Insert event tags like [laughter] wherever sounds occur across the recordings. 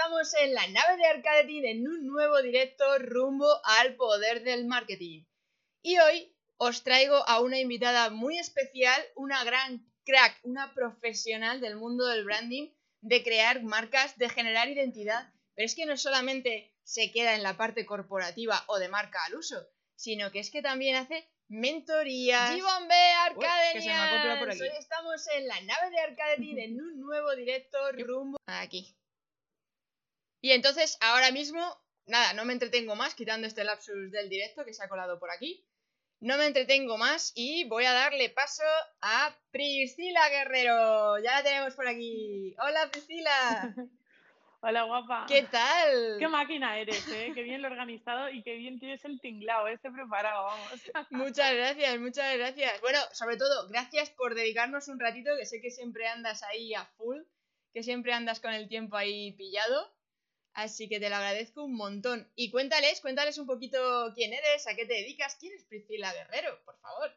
estamos en la nave de Arcadetin en un nuevo directo rumbo al poder del marketing. Y hoy os traigo a una invitada muy especial, una gran crack, una profesional del mundo del branding, de crear marcas, de generar identidad. Pero es que no solamente se queda en la parte corporativa o de marca al uso, sino que es que también hace mentorías. G-Bombe Hoy estamos en la nave de Arcadetin [laughs] en un nuevo directo rumbo aquí. Y entonces, ahora mismo, nada, no me entretengo más, quitando este lapsus del directo que se ha colado por aquí. No me entretengo más y voy a darle paso a Priscila Guerrero. Ya la tenemos por aquí. Hola Priscila. [laughs] Hola guapa. ¿Qué tal? Qué máquina eres, ¿eh? Qué bien lo organizado y qué bien tienes el tinglado, este preparado, vamos. [laughs] Muchas gracias, muchas gracias. Bueno, sobre todo, gracias por dedicarnos un ratito, que sé que siempre andas ahí a full, que siempre andas con el tiempo ahí pillado. Así que te lo agradezco un montón. Y cuéntales, cuéntales un poquito quién eres, a qué te dedicas, quién es Priscila Guerrero, por favor.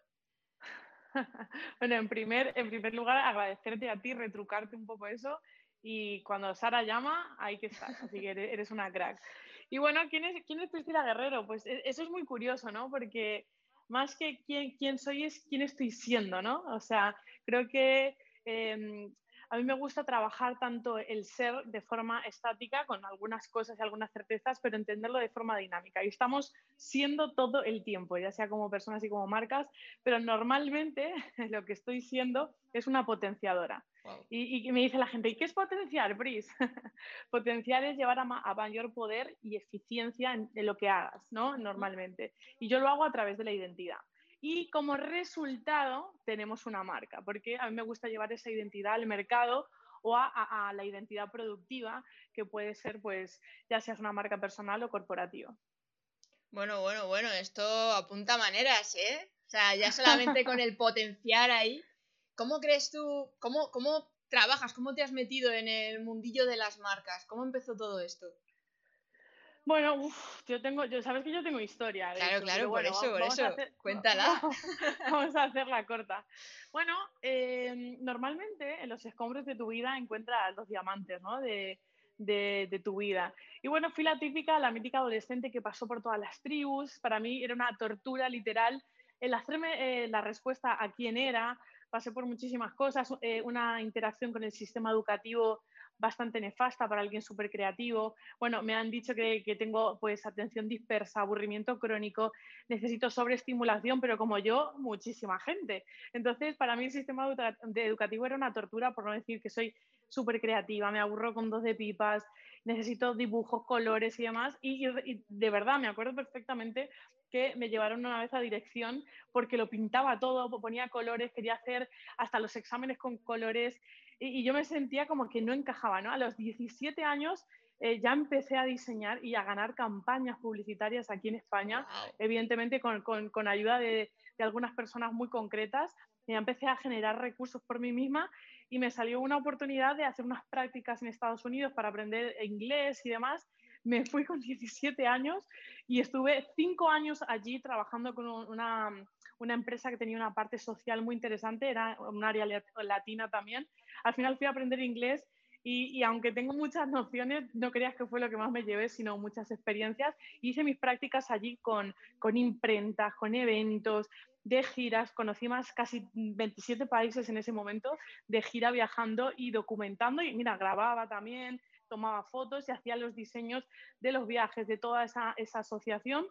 [laughs] bueno, en primer, en primer lugar, agradecerte a ti, retrucarte un poco eso. Y cuando Sara llama, hay que estar. Así que eres una crack. Y bueno, ¿quién es, quién es Priscila Guerrero? Pues e, eso es muy curioso, ¿no? Porque más que quién, quién soy es quién estoy siendo, ¿no? O sea, creo que em, a mí me gusta trabajar tanto el ser de forma estática, con algunas cosas y algunas certezas, pero entenderlo de forma dinámica. Y estamos siendo todo el tiempo, ya sea como personas y como marcas, pero normalmente [laughs] lo que estoy siendo es una potenciadora. Y, me dice la gente, ¿y qué es potenciar, Bris? [laughs] potenciar es llevar a, mayor poder y eficiencia en, en, lo que hagas, ¿no? Normalmente. Y yo lo hago a través de la identidad y como resultado tenemos una marca, porque a mí me gusta llevar esa identidad al mercado o a, la identidad productiva, que puede ser, pues, ya seas una marca personal o corporativa. Bueno, bueno, bueno, esto apunta maneras, ¿eh? O sea, ya solamente con el potenciar ahí. ¿Cómo crees tú, cómo, cómo trabajas, cómo te has metido en el mundillo de las marcas? ¿Cómo empezó todo esto? Bueno, yo tengo, yo sabes que yo tengo historia. claro, claro, por eso, por eso. Cuéntala. [laughs] Vamos a hacerla corta. Bueno, em, normalmente en los escombros de tu vida encuentras los diamantes, ¿no? De, de, tu vida. Y bueno, fui la típica, la mítica adolescente que pasó por todas las tribus. Para mí era una tortura literal el hacerme eh, la respuesta a quién era. Pasé por muchísimas cosas, eh, una interacción con el sistema educativo bastante nefasta para alguien súper creativo. Bueno, me han dicho que, tengo pues atención dispersa, aburrimiento crónico, necesito sobreestimulación, pero como yo, muchísima gente. Entonces, para mí el sistema educativo era una tortura, por no decir que soy súper creativa, me aburro con dos de pipas, necesito dibujos, colores y demás. Y, y, de verdad, me acuerdo perfectamente que me llevaron una vez a dirección porque lo pintaba todo, ponía colores, quería hacer hasta los exámenes con colores y, yo me sentía como que no encajaba, ¿no? A los 17 años eh, ya empecé a diseñar y a ganar campañas publicitarias aquí en España, evidentemente con, con, ayuda de, de, algunas personas muy concretas. Y empecé a generar recursos por mí misma y me salió una oportunidad de hacer unas prácticas en Estados Unidos para aprender inglés y demás. Me fui con 17 años y estuve cinco años allí trabajando con una, una empresa que tenía una parte social muy interesante, era un área latina también. Al final fui a aprender inglés y, y, aunque tengo muchas nociones, no creas que fue lo que más me llevé, sino muchas experiencias. Hice mis prácticas allí con, con imprentas, con eventos, de giras. Conocí más casi 27 países en ese momento de gira viajando y documentando. Y mira, grababa también, tomaba fotos y hacía los diseños de los viajes de toda esa, esa asociación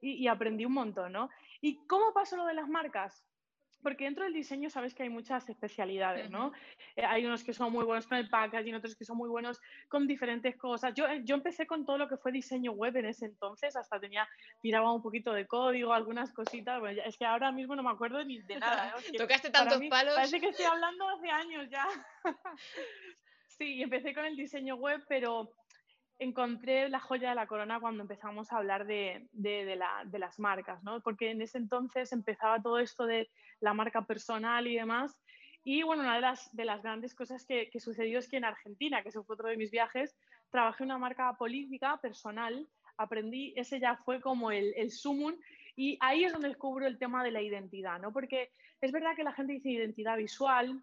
y, aprendí un montón, ¿no? ¿Y cómo pasó lo de las marcas? Porque dentro del diseño sabes que hay muchas especialidades, ¿no? Eh, hay unos que son muy buenos con el packaging, otros que son muy buenos con diferentes cosas. Yo, eh, yo empecé con todo lo que fue diseño web en ese entonces, hasta tenía, tiraba un poquito de código, algunas cositas. Bueno, es que ahora mismo no me acuerdo ni de nada. ¿eh? Tocaste tantos palos. Parece que estoy hablando hace años ya. [laughs] sí, empecé con el diseño web, pero encontré la joya de la corona cuando empezamos a hablar de, las marcas, ¿no? Porque en ese entonces empezaba todo esto de la marca personal y demás. Y bueno, una de las, de las grandes cosas que, sucedió es que en Argentina, que eso fue otro de mis viajes, trabajé una marca política personal, aprendí, ese ya fue como el, el sumum, y ahí es donde descubro el tema de la identidad, ¿no? Porque es verdad que la gente dice identidad visual,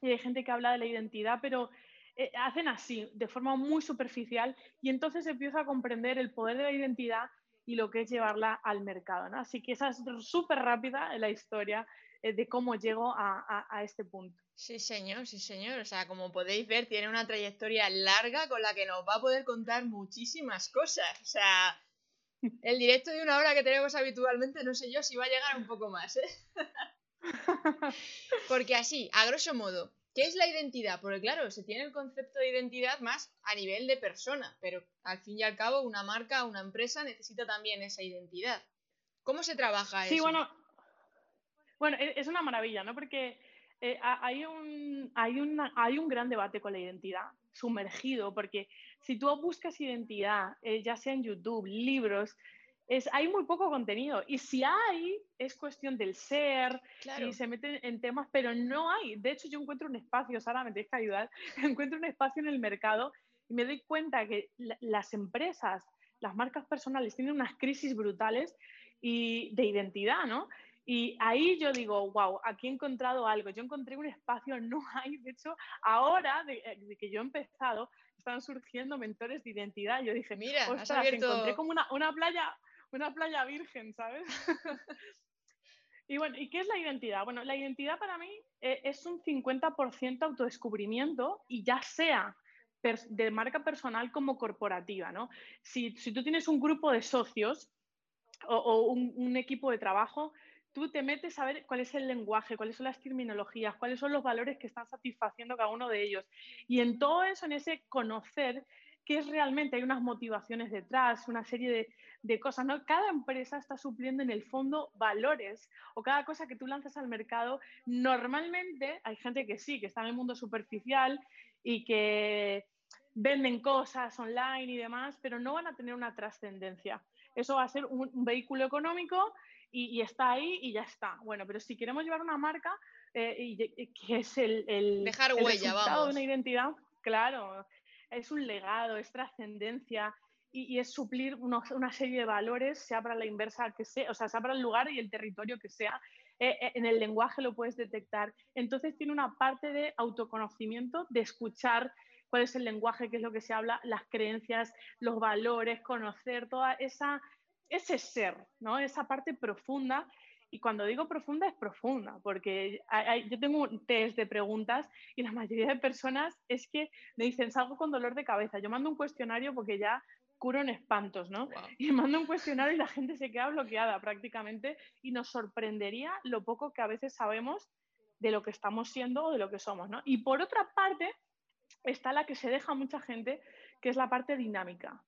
y hay gente que habla de la identidad, pero eh, hacen así, de forma muy superficial, y entonces empiezo a comprender el poder de la identidad y lo que es llevarla al mercado. ¿no? Así que esa es súper rápida la historia eh, de cómo llego a, a, este punto. Sí, señor, sí, señor. O sea, como podéis ver, tiene una trayectoria larga con la que nos va a poder contar muchísimas cosas. O sea, el directo de una hora que tenemos habitualmente, no sé yo si va a llegar un poco más, ¿eh? [laughs] Porque así, a grosso modo, ¿qué es la identidad? Porque claro, se tiene el concepto de identidad más a nivel de persona, pero al fin y al cabo una marca, una empresa necesita también esa identidad. ¿Cómo se trabaja eso? Sí, bueno, bueno, e, es una maravilla, ¿no? Porque eh, hay, un, hay, hay un gran debate con la identidad sumergido, porque si tú buscas identidad, eh, ya sea en YouTube, libros, es, hay muy poco contenido. Y si hay, es cuestión del ser, y se meten en temas, pero no hay. De hecho, yo encuentro un espacio, Sara, me tienes que ayudar, [laughs] encuentro un espacio en el mercado y me doy cuenta que las empresas, las marcas personales tienen unas crisis brutales y de identidad, ¿no? Y ahí yo digo, wow, aquí he encontrado algo. Yo encontré un espacio, [laughs] no hay. De hecho, ahora de, eh, que yo he empezado, están surgiendo mentores de identidad. Yo dije, mira, ostras, encontré como una, una, playa, una playa virgen, ¿sabes? [laughs] y bueno, ¿y qué es la identidad? Bueno, la identidad para mí eh, es un 50% autodescubrimiento y ya sea de marca personal como corporativa, ¿no? Si, si tú tienes un grupo de socios o, un, un, equipo de trabajo, tú te metes a ver cuál es el lenguaje, cuáles son las terminologías, cuáles son los valores que están satisfaciendo cada uno de ellos. Y en todo eso, en ese conocer qué es realmente, hay unas motivaciones detrás, una serie de, de, cosas, ¿no? Cada empresa está supliendo en el fondo valores o cada cosa que tú lanzas al mercado, normalmente hay gente que sí, que está en el mundo superficial y que venden cosas online y demás, pero no van a tener una trascendencia. Eso va a ser un, un vehículo económico y, está ahí y ya está. Bueno, pero si queremos llevar una marca, eh, y, que es el, el, Dejar huella, resultado de una identidad, claro, es un legado, es trascendencia y, es suplir una serie de valores, sea para la inversa que sea, o sea, sea para el lugar y el territorio que sea. Eh, eh, en el lenguaje lo puedes detectar. Entonces tiene una parte de autoconocimiento, de escuchar cuál es el lenguaje, qué es lo que se habla, las creencias, los valores, conocer toda esa ese ser, ¿no? Esa parte profunda. Y cuando digo profunda, es profunda, porque yo tengo un test de preguntas y la mayoría de personas es que me dicen, salgo con dolor de cabeza. Yo mando un cuestionario porque ya curo en espantos, ¿no? Y mando un cuestionario y la gente se queda bloqueada prácticamente y nos sorprendería lo poco que a veces sabemos de lo que estamos siendo o de lo que somos, ¿no? Y por otra parte está la que se deja mucha gente, que es la parte dinámica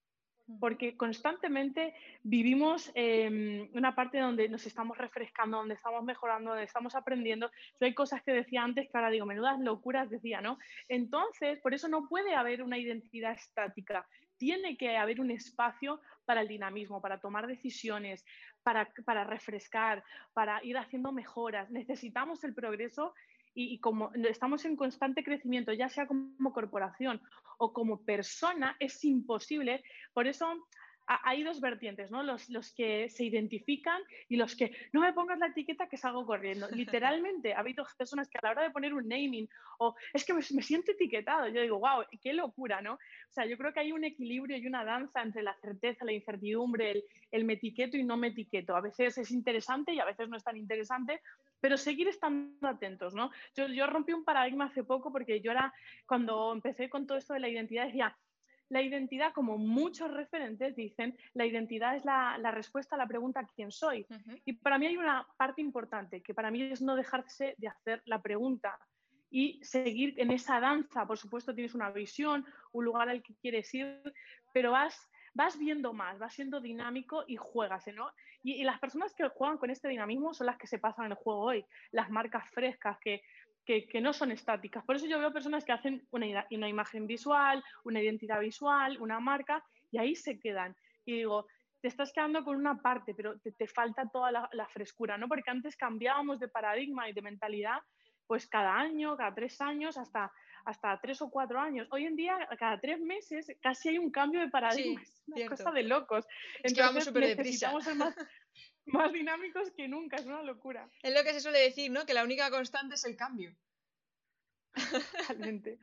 porque constantemente vivimos en una parte donde nos estamos refrescando, donde estamos mejorando, donde estamos aprendiendo. Yo hay cosas que decía antes que ahora digo, menudas locuras decía, ¿no? Entonces, por eso no puede haber una identidad estática. Tiene que haber un espacio para el dinamismo, para tomar decisiones, para, para refrescar, para ir haciendo mejoras. Necesitamos el progreso y, como estamos en constante crecimiento, ya sea como corporación o como persona, es imposible. Por eso hay dos vertientes, ¿no? Los, los, que se identifican y los que no me pongas la etiqueta que salgo corriendo. [laughs] Literalmente, ha habido personas que a la hora de poner un naming o es que me, siento etiquetado, yo digo, wow, qué locura, ¿no? O sea, yo creo que hay un equilibrio y una danza entre la certeza, la incertidumbre, el, el me etiqueto y no me etiqueto. A veces es interesante y a veces no es tan interesante, pero seguir estando atentos, ¿no? Yo, yo rompí un paradigma hace poco porque yo era, cuando empecé con todo esto de la identidad, decía, la identidad, como muchos referentes dicen, la identidad es la, la respuesta a la pregunta ¿quién soy? Y para mí hay una parte importante, que para mí es no dejarse de hacer la pregunta y seguir en esa danza. Por supuesto, tienes una visión, un lugar al que quieres ir, pero vas vas viendo más, vas siendo dinámico y juegas, ¿no? Y, las personas que juegan con este dinamismo son las que se pasan el juego hoy, las marcas frescas que, que, no son estáticas. Por eso yo veo personas que hacen una, una, imagen visual, una identidad visual, una marca, y ahí se quedan. Y digo, te estás quedando con una parte, pero te, te falta toda la, la, frescura, ¿no? Porque antes cambiábamos de paradigma y de mentalidad, pues cada año, cada tres años, hasta hasta tres o cuatro años. Hoy en día, cada tres meses, casi hay un cambio de paradigma. es una cosa de locos. Entonces, necesitamos ser más, [laughs] [laughs] más dinámicos que nunca, es una locura. Es lo que se suele decir, ¿no? Que la única constante es el cambio. Totalmente.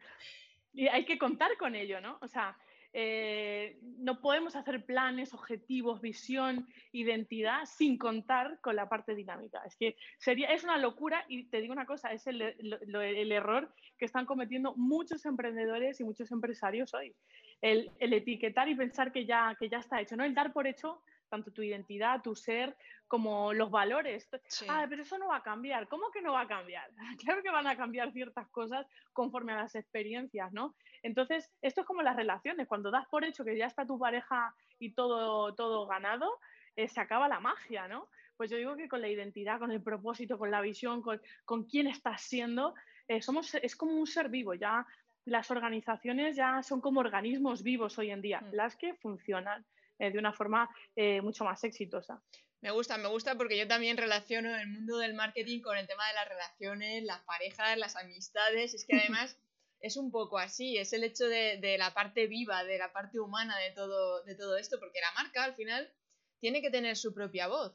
y hay que contar con ello, ¿no? O sea, eh, no podemos hacer planes, objetivos, visión, identidad sin contar con la parte dinámica. Es que sería, es una locura y te digo una cosa, es el, el error que están cometiendo muchos emprendedores y muchos empresarios hoy. El, el, etiquetar y pensar que ya, que ya está hecho, ¿no? El dar por hecho tanto tu identidad, tu ser, como los valores. Ah, pero eso no va a cambiar. ¿Cómo que no va a cambiar? [laughs] Claro que van a cambiar ciertas cosas conforme a las experiencias, ¿no? Entonces, esto es como las relaciones. Cuando das por hecho que ya está tu pareja y todo, todo ganado, eh, se acaba la magia, ¿no? Pues yo digo que con la identidad, con el propósito, con la visión, con, con quién estás siendo, eh, somos, es como un ser vivo. Ya las organizaciones ya son como organismos vivos hoy en día, mm. las que funcionan. Eh, de una forma eh, mucho más exitosa. Me gusta, me gusta porque yo también relaciono el mundo del marketing con el tema de las relaciones, las parejas, las amistades. Es que [laughs] además es un poco así, es el hecho de, de, la parte viva, de la parte humana de todo, de todo esto, porque la marca al final tiene que tener su propia voz.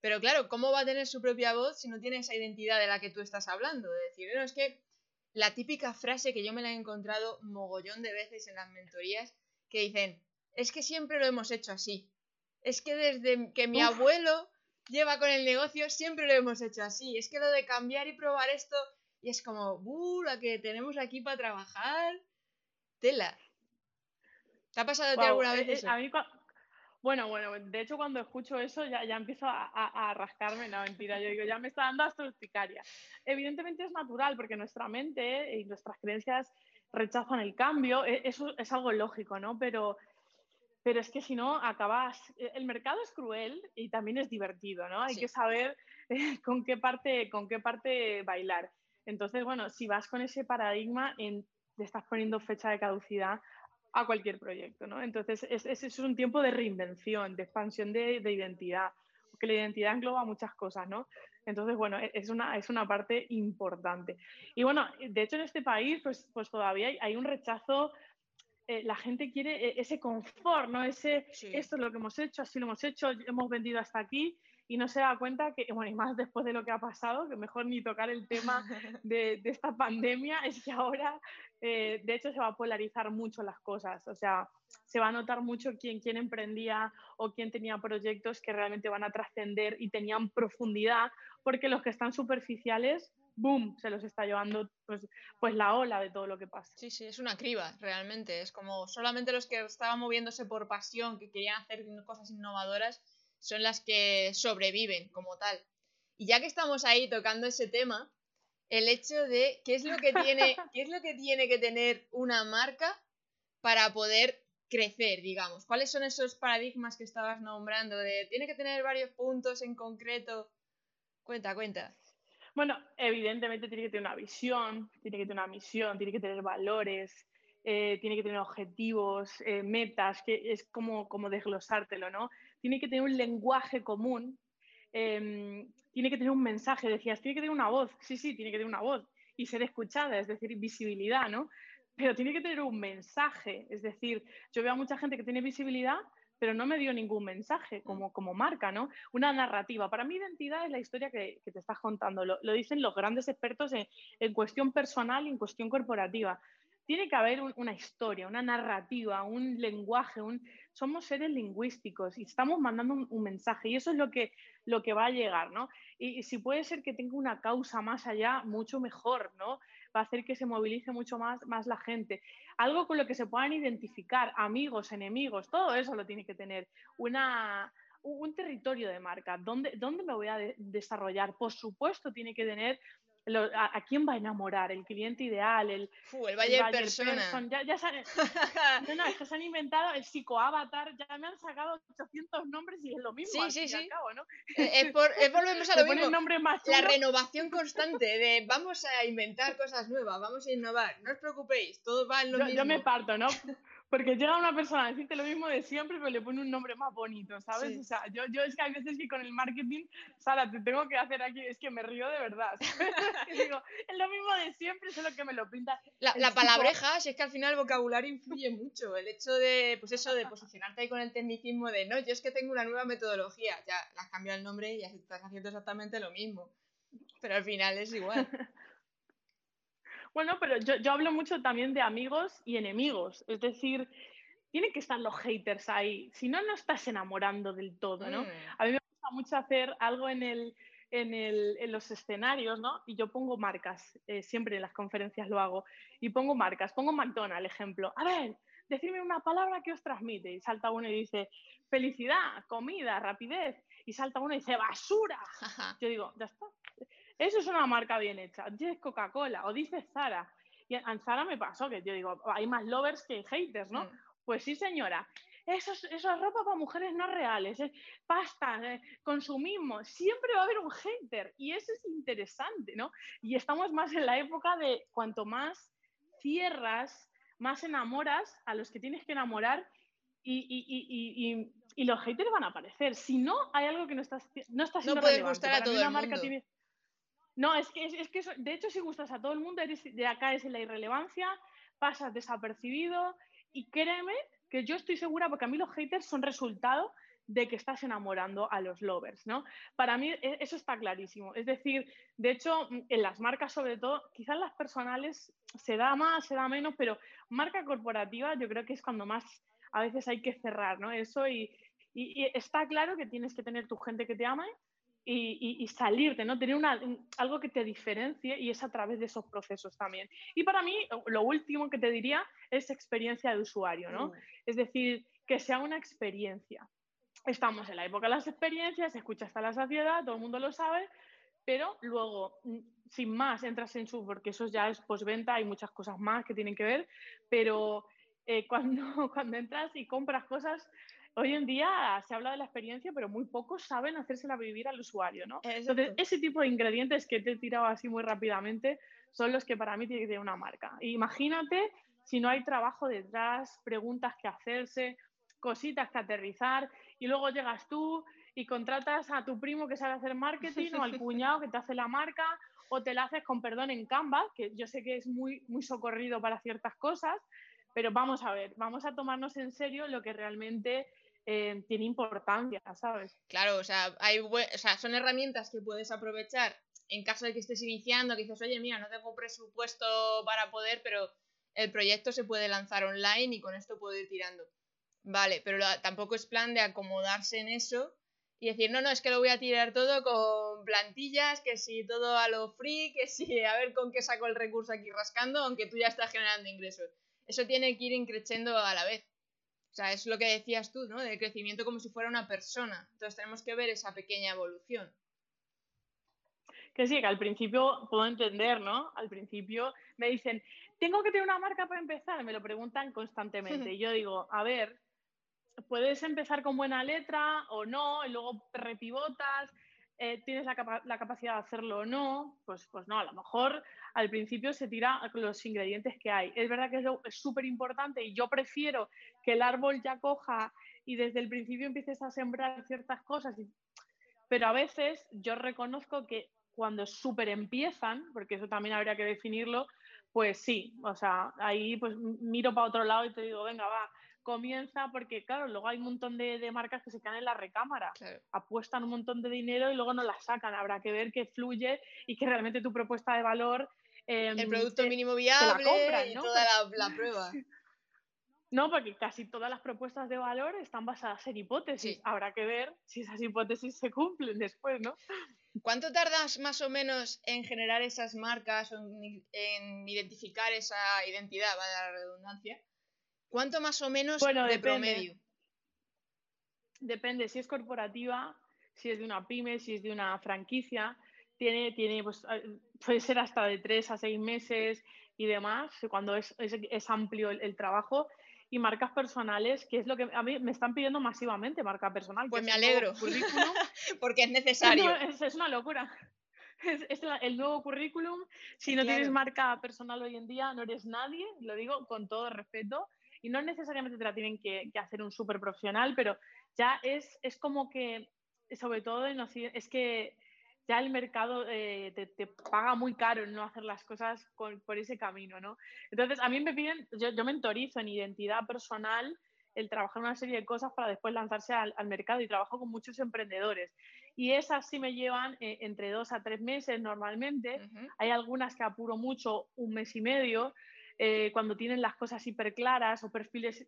Pero claro, ¿cómo va a tener su propia voz si no tiene esa identidad de la que tú estás hablando? De decir, no, es que la típica frase que yo me la he encontrado mogollón de veces en las mentorías que dicen, es que siempre lo hemos hecho así. Es que desde que mi abuelo lleva con el negocio, siempre lo hemos hecho así. Es que lo de cambiar y probar esto, y es como, ¡uh! La que tenemos aquí para trabajar. Tela. ¿Te ha pasado a alguna vez eh, eh, eso? bueno, bueno, de hecho cuando escucho eso ya, ya empiezo a, rascarme, no, mentira, yo digo, ya me está dando hasta urticaria. Evidentemente es natural porque nuestra mente y nuestras creencias rechazan el cambio, e, eso es algo lógico, ¿no? Pero pero es que si no, acabas. Eh, el mercado es cruel y también es divertido, ¿no? Hay que saber eh, con, qué parte, con qué parte bailar. Entonces, bueno, si vas con ese paradigma, en, te estás poniendo fecha de caducidad a cualquier proyecto, ¿no? Entonces, ese es, es, un tiempo de reinvención, de expansión de, de, identidad, porque la identidad engloba muchas cosas, ¿no? Entonces, bueno, e, es una, es una parte importante. Y bueno, de hecho en este país, pues, pues todavía hay, hay un rechazo eh, la gente quiere eh, ese confort, ¿no? Ese, esto es lo que hemos hecho, así lo hemos hecho, hemos vendido hasta aquí y no se da cuenta que, bueno, y más después de lo que ha pasado, que mejor ni tocar el tema [laughs] de, esta pandemia, es que ahora, eh, de hecho, se va a polarizar mucho las cosas, o sea, se va a notar mucho quién, quién emprendía o quién tenía proyectos que realmente van a trascender y tenían profundidad, porque los que están superficiales boom, se los está llevando pues, pues la ola de todo lo que pasa. Sí, sí, es una criba, realmente. Es como solamente los que estaban moviéndose por pasión, que querían hacer cosas innovadoras, son las que sobreviven como tal. Y ya que estamos ahí tocando ese tema, el hecho de qué es lo que tiene, [laughs] qué es lo que, tiene que tener una marca para poder crecer, digamos. ¿Cuáles son esos paradigmas que estabas nombrando? De tiene que tener varios puntos en concreto. Cuenta, cuenta. Bueno, evidentemente tiene que tener una visión, tiene que tener una misión, tiene que tener valores, eh, tiene que tener objetivos, eh, metas, que es como, desglosártelo, ¿no? Tiene que tener un lenguaje común, em, tiene que tener un mensaje, decías, tiene que tener una voz, sí, sí, tiene que tener una voz y ser escuchada, es decir, visibilidad, ¿no? Pero tiene que tener un mensaje, es decir, yo veo a mucha gente que tiene visibilidad, pero no me dio ningún mensaje mm. como, como marca, ¿no? Una narrativa. Para mí identidad es la historia que, que te estás contando, lo, lo, dicen los grandes expertos en, en, cuestión personal y en cuestión corporativa. Tiene que haber una historia, una narrativa, un lenguaje, un... somos seres lingüísticos y estamos mandando un, un, mensaje y eso es lo que, lo que va a llegar, ¿no? Y, y si puede ser que tenga una causa más allá, mucho mejor, ¿no? Va a hacer que se movilice mucho más, más la gente. Algo con lo que se puedan identificar, amigos, enemigos, todo eso lo tiene que tener. Una, un territorio de marca, ¿dónde, dónde me voy a de desarrollar? Por supuesto, tiene que tener a, quién va a enamorar, el cliente ideal, el, el Valle Persona. Ya, ya se, han, [laughs] no, no, es que se han inventado el psicoavatar, ya me han sacado 800 nombres y es lo mismo. Sí, sí, sí. Cabo, ¿no? Eh, es, por, es, volvemos a [laughs] lo mismo. La renovación [laughs] constante de vamos a inventar cosas nuevas, vamos a innovar, no os preocupéis, todo va en lo yo, mismo. Yo me parto, ¿no? Porque llega una persona a decirte lo mismo de siempre, pero le pone un nombre más bonito, ¿sabes? Sí. O sea, yo, yo es que hay veces que con el marketing, Sara, te tengo que hacer aquí, es que me río de verdad. [laughs] digo, es lo mismo de siempre, solo que me lo pinta. La, la palabreja, si es que al final el vocabulario influye mucho. El hecho de, pues eso, de posicionarte ahí con el tecnicismo de, no, yo es que tengo una nueva metodología, ya, le has cambiado el nombre y ya estás haciendo exactamente lo mismo. Pero al final es igual. [laughs] Bueno, pero yo, yo hablo mucho también de amigos y enemigos. Es decir, tienen que estar los haters ahí. Si no, no estás enamorando del todo, ¿no? Mm. A mí me gusta mucho hacer algo en, el, en, el, en los escenarios, ¿no? Y yo pongo marcas, eh, siempre en las conferencias lo hago, y pongo marcas, pongo McDonald's, ejemplo. A ver, decidme una palabra que os transmite. Y salta uno y dice, felicidad, comida, rapidez. Y salta uno y dice, basura. Yo digo, ya está. Eso es una marca bien hecha. Dices Coca-Cola o dices Zara. Y en Zara me pasó que yo digo, hay más lovers que haters, ¿no? Mm. Pues sí, señora. Eso es, eso es ropa para mujeres no reales, es pasta, eh, consumismo. Siempre va a haber un hater y eso es interesante, ¿no? Y estamos más en la época de cuanto más cierras, más enamoras a los que tienes que enamorar y, y- y- y- los haters van a aparecer. Si no, hay algo que no estás, no está siendo puedes relevante. gustar a Para mí todo el una marca mundo. tiene- No, es que, es, es que de hecho, si gustas a todo el mundo, eres, de acá es la irrelevancia, pasas desapercibido y créeme que yo estoy segura, porque a mí los haters son resultado de que estás enamorando a los lovers, ¿no? Para mí e- eso está clarísimo. Es decir, de hecho, mm, en las marcas sobre todo, quizás las personales se da más, se da menos, pero marca corporativa yo creo que es cuando más a veces hay que cerrar, ¿no? Eso y, está claro que tienes que tener tu gente que te ame y, y- y salirte, ¿no? Tener una- un- algo que te diferencie y es a través de esos procesos también. Y para mí, lo último que te diría es experiencia de usuario, ¿no? Mm. Es decir, que sea una experiencia. Estamos en la época de las experiencias, se escucha hasta la saciedad, todo el mundo lo sabe, pero luego, mm, sin más, entras en su, porque eso ya es postventa, hay muchas cosas más que tienen que ver, pero eh, cuando, [laughs] cuando entras y compras cosas, hoy en día se habla de la experiencia, pero muy pocos saben hacérsela vivir al usuario, ¿no? Entonces, ese tipo de ingredientes que te he tirado así muy rápidamente son los que para mí tiene que tener una marca. Imagínate si no hay trabajo detrás, preguntas que hacerse, cositas que aterrizar, y luego llegas tú y contratas a tu primo que sabe hacer marketing o al [laughs] cuñado que te hace la marca o te la haces con perdón en Canva, que yo sé que es muy, muy socorrido para ciertas cosas, pero vamos a ver, vamos a tomarnos en serio lo que realmente eh, tiene importancia, ¿sabes? Claro, o sea, hay o sea, son herramientas que puedes aprovechar en caso de que estés iniciando, que dices, oye, mira, no tengo presupuesto para poder, pero el proyecto se puede lanzar online y con esto puedo ir tirando. Vale, pero tampoco es plan de acomodarse en eso y decir, no, no, es que lo voy a tirar todo con plantillas, que si todo a lo free, que si a ver con qué saco el recurso aquí rascando, aunque tú ya estás generando ingresos. Eso tiene que ir increciendo a la vez. O sea, es lo que decías tú, ¿no? Del crecimiento como si fuera una persona. Entonces tenemos que ver esa pequeña evolución. Que sí, que al principio puedo entender, ¿no? Al principio me dicen, tengo que tener una marca para empezar, me lo preguntan constantemente. [laughs] Y yo digo, a ver, puedes empezar con buena letra o no, y luego repivotas, eh, tienes la, capa- la capacidad de hacerlo o no, pues, pues no, a lo mejor al principio se tira los ingredientes que hay. Es verdad que es súper importante y yo prefiero que el árbol ya coja y desde el principio empieces a sembrar ciertas cosas, pero a veces yo reconozco que cuando súper empiezan, porque eso también habría que definirlo, pues sí, o sea, ahí pues miro para otro lado y te digo, venga, va, comienza, porque claro, luego hay un montón de, de marcas que se quedan en la recámara, Claro. apuestan un montón de dinero y luego no la sacan, habrá que ver que fluye y que realmente tu propuesta de valor... El em, producto te- mínimo viable compran, y ¿no? toda la, la prueba. [laughs] No, porque casi todas las propuestas de valor están basadas en hipótesis. Sí. Habrá que ver si esas hipótesis se cumplen después, ¿no? ¿Cuánto tardas más o menos en generar esas marcas o en, en identificar esa identidad, va la redundancia? ¿Cuánto más o menos Bueno, de depende. promedio? Depende si es corporativa, si es de una pyme, si es de una franquicia. Tiene, tiene pues, eh, puede ser hasta de tres a seis meses y demás, cuando es, es, es amplio el, el trabajo. Y marcas personales, que es lo que a mí me están pidiendo masivamente, marca personal. Pues es me alegro. [laughs] Porque es necesario. No, es, es una locura. Es, el nuevo currículum. Si no Claro. tienes marca personal hoy en día, no eres nadie, lo digo con todo respeto. Y no necesariamente te la tienen que, que hacer un súper profesional, pero ya es, es como que, sobre todo en es que ya el mercado eh, te, te paga muy caro en no hacer las cosas con- por ese camino, ¿no? Entonces, a mí me piden, yo, yo mentorizo en identidad personal el trabajar una serie de cosas para después lanzarse al, al mercado y trabajo con muchos emprendedores. y esas sí me llevan eh, entre dos a tres meses normalmente. Hay algunas que apuro mucho, un mes y medio, eh, cuando tienen las cosas hiper claras o perfiles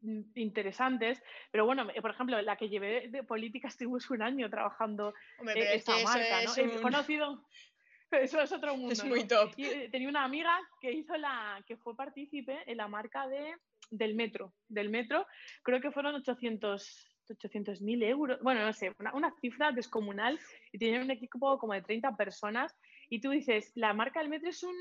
mm, interesantes, pero bueno, por ejemplo, la que llevé de política estuvimos un año trabajando en esa marca, ¿no? He conocido, [laughs] eso es otro mundo. Es muy top. tenía una amiga que hizo la, que fue partícipe en la marca de, del metro, del metro, creo que fueron 800 800.000 euros, bueno, no sé, una, cifra descomunal y tiene un equipo como de 30 personas y tú dices, la marca del metro es un,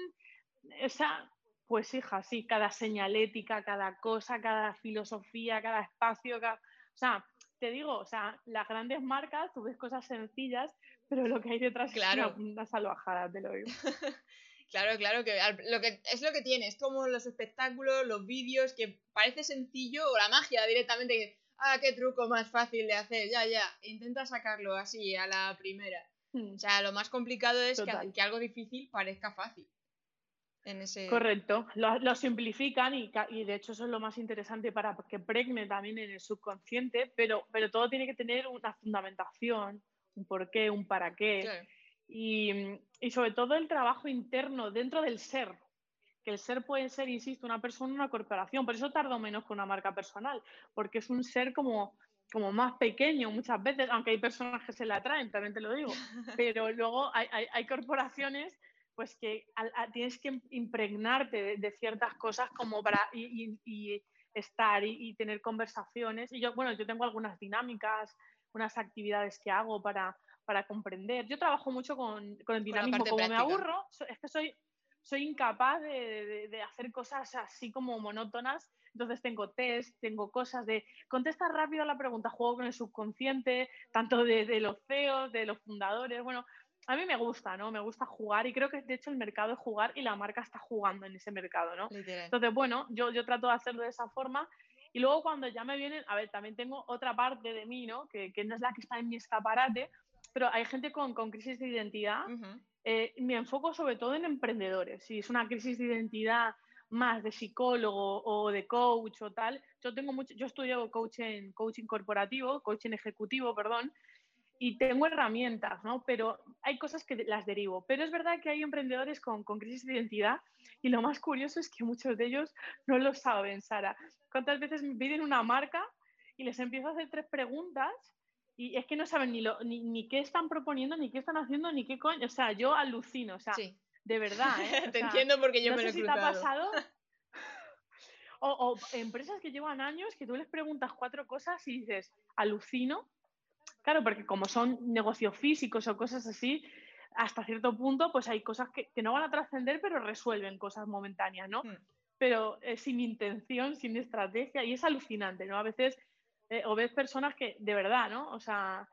o sea, pues hija, sí, cada señalética, cada cosa, cada filosofía, cada espacio, o sea, te digo, o sea, las grandes marcas, tú ves cosas sencillas, pero lo que hay detrás claro. es una, salvajada, te lo digo. [laughs] claro, claro, que, lo que es lo que tiene, es como los espectáculos, los vídeos, que parece sencillo, o la magia directamente, ah, qué truco más fácil de hacer, ya, ya, intenta sacarlo así a la primera. Hmm. O sea, lo más complicado es que, algo difícil parezca fácil. En ese... Correcto, lo, simplifican y, y, de hecho eso es lo más interesante para que pregne también en el subconsciente, pero, pero todo tiene que tener una fundamentación, un por qué, un para qué. Y, y, sobre todo el trabajo interno dentro del ser, que el ser puede ser, insisto, una persona, una corporación. Por eso tardo menos que una marca personal, porque es un ser como, como más pequeño muchas veces, aunque hay personas que se la atraen, también te lo digo. [laughs] Pero luego hay, hay, corporaciones pues que tienes que impregnarte de, ciertas cosas como para y, estar y, tener conversaciones. Y yo, bueno, yo tengo algunas dinámicas, unas actividades que hago para, para comprender. Yo trabajo mucho con, con el dinamismo. Como me aburro, es que soy, soy incapaz de, hacer cosas así como monótonas. Entonces tengo test, tengo cosas de contestar rápido a la pregunta, juego con el subconsciente, tanto de, los CEOs, de los fundadores. Bueno, a mí me gusta, ¿no? Me gusta jugar y creo que de hecho el mercado es jugar y la marca está jugando en ese mercado, ¿no? Entonces, bueno, yo, yo trato de hacerlo de esa forma. Y luego cuando ya me vienen, a ver, también tengo otra parte de mí, ¿no? Que, que no es la que está en mi escaparate, pero hay gente con, con crisis de identidad eh, me enfoco sobre todo en emprendedores. Si es una crisis de identidad más de psicólogo o de coach o tal, yo tengo mucho, yo estudio coaching, coaching corporativo, coaching ejecutivo, perdón, y tengo herramientas, ¿no? Pero hay cosas que las derivo. Pero es verdad que hay emprendedores con, con, crisis de identidad y lo más curioso es que muchos de ellos no lo saben, Sara. ¿Cuántas veces me piden una marca y les empiezo a hacer tres preguntas y es que no saben ni, lo, ni, ni, qué están proponiendo, ni qué están haciendo, ni qué coño. O sea, yo alucino, o sea, de verdad. ¿eh? [laughs] te entiendo porque yo no me lo he si te ha pasado. [laughs] o, o, empresas que llevan años que tú les preguntas cuatro cosas y dices, alucino. Claro, porque como son negocios físicos o cosas así, hasta cierto punto, pues hay cosas que, que no van a trascender, pero resuelven cosas momentáneas, ¿no? Hmm. Pero eh, sin intención, sin estrategia, y es alucinante, ¿no? A veces eh, o ves personas que, de verdad, ¿no? O sea,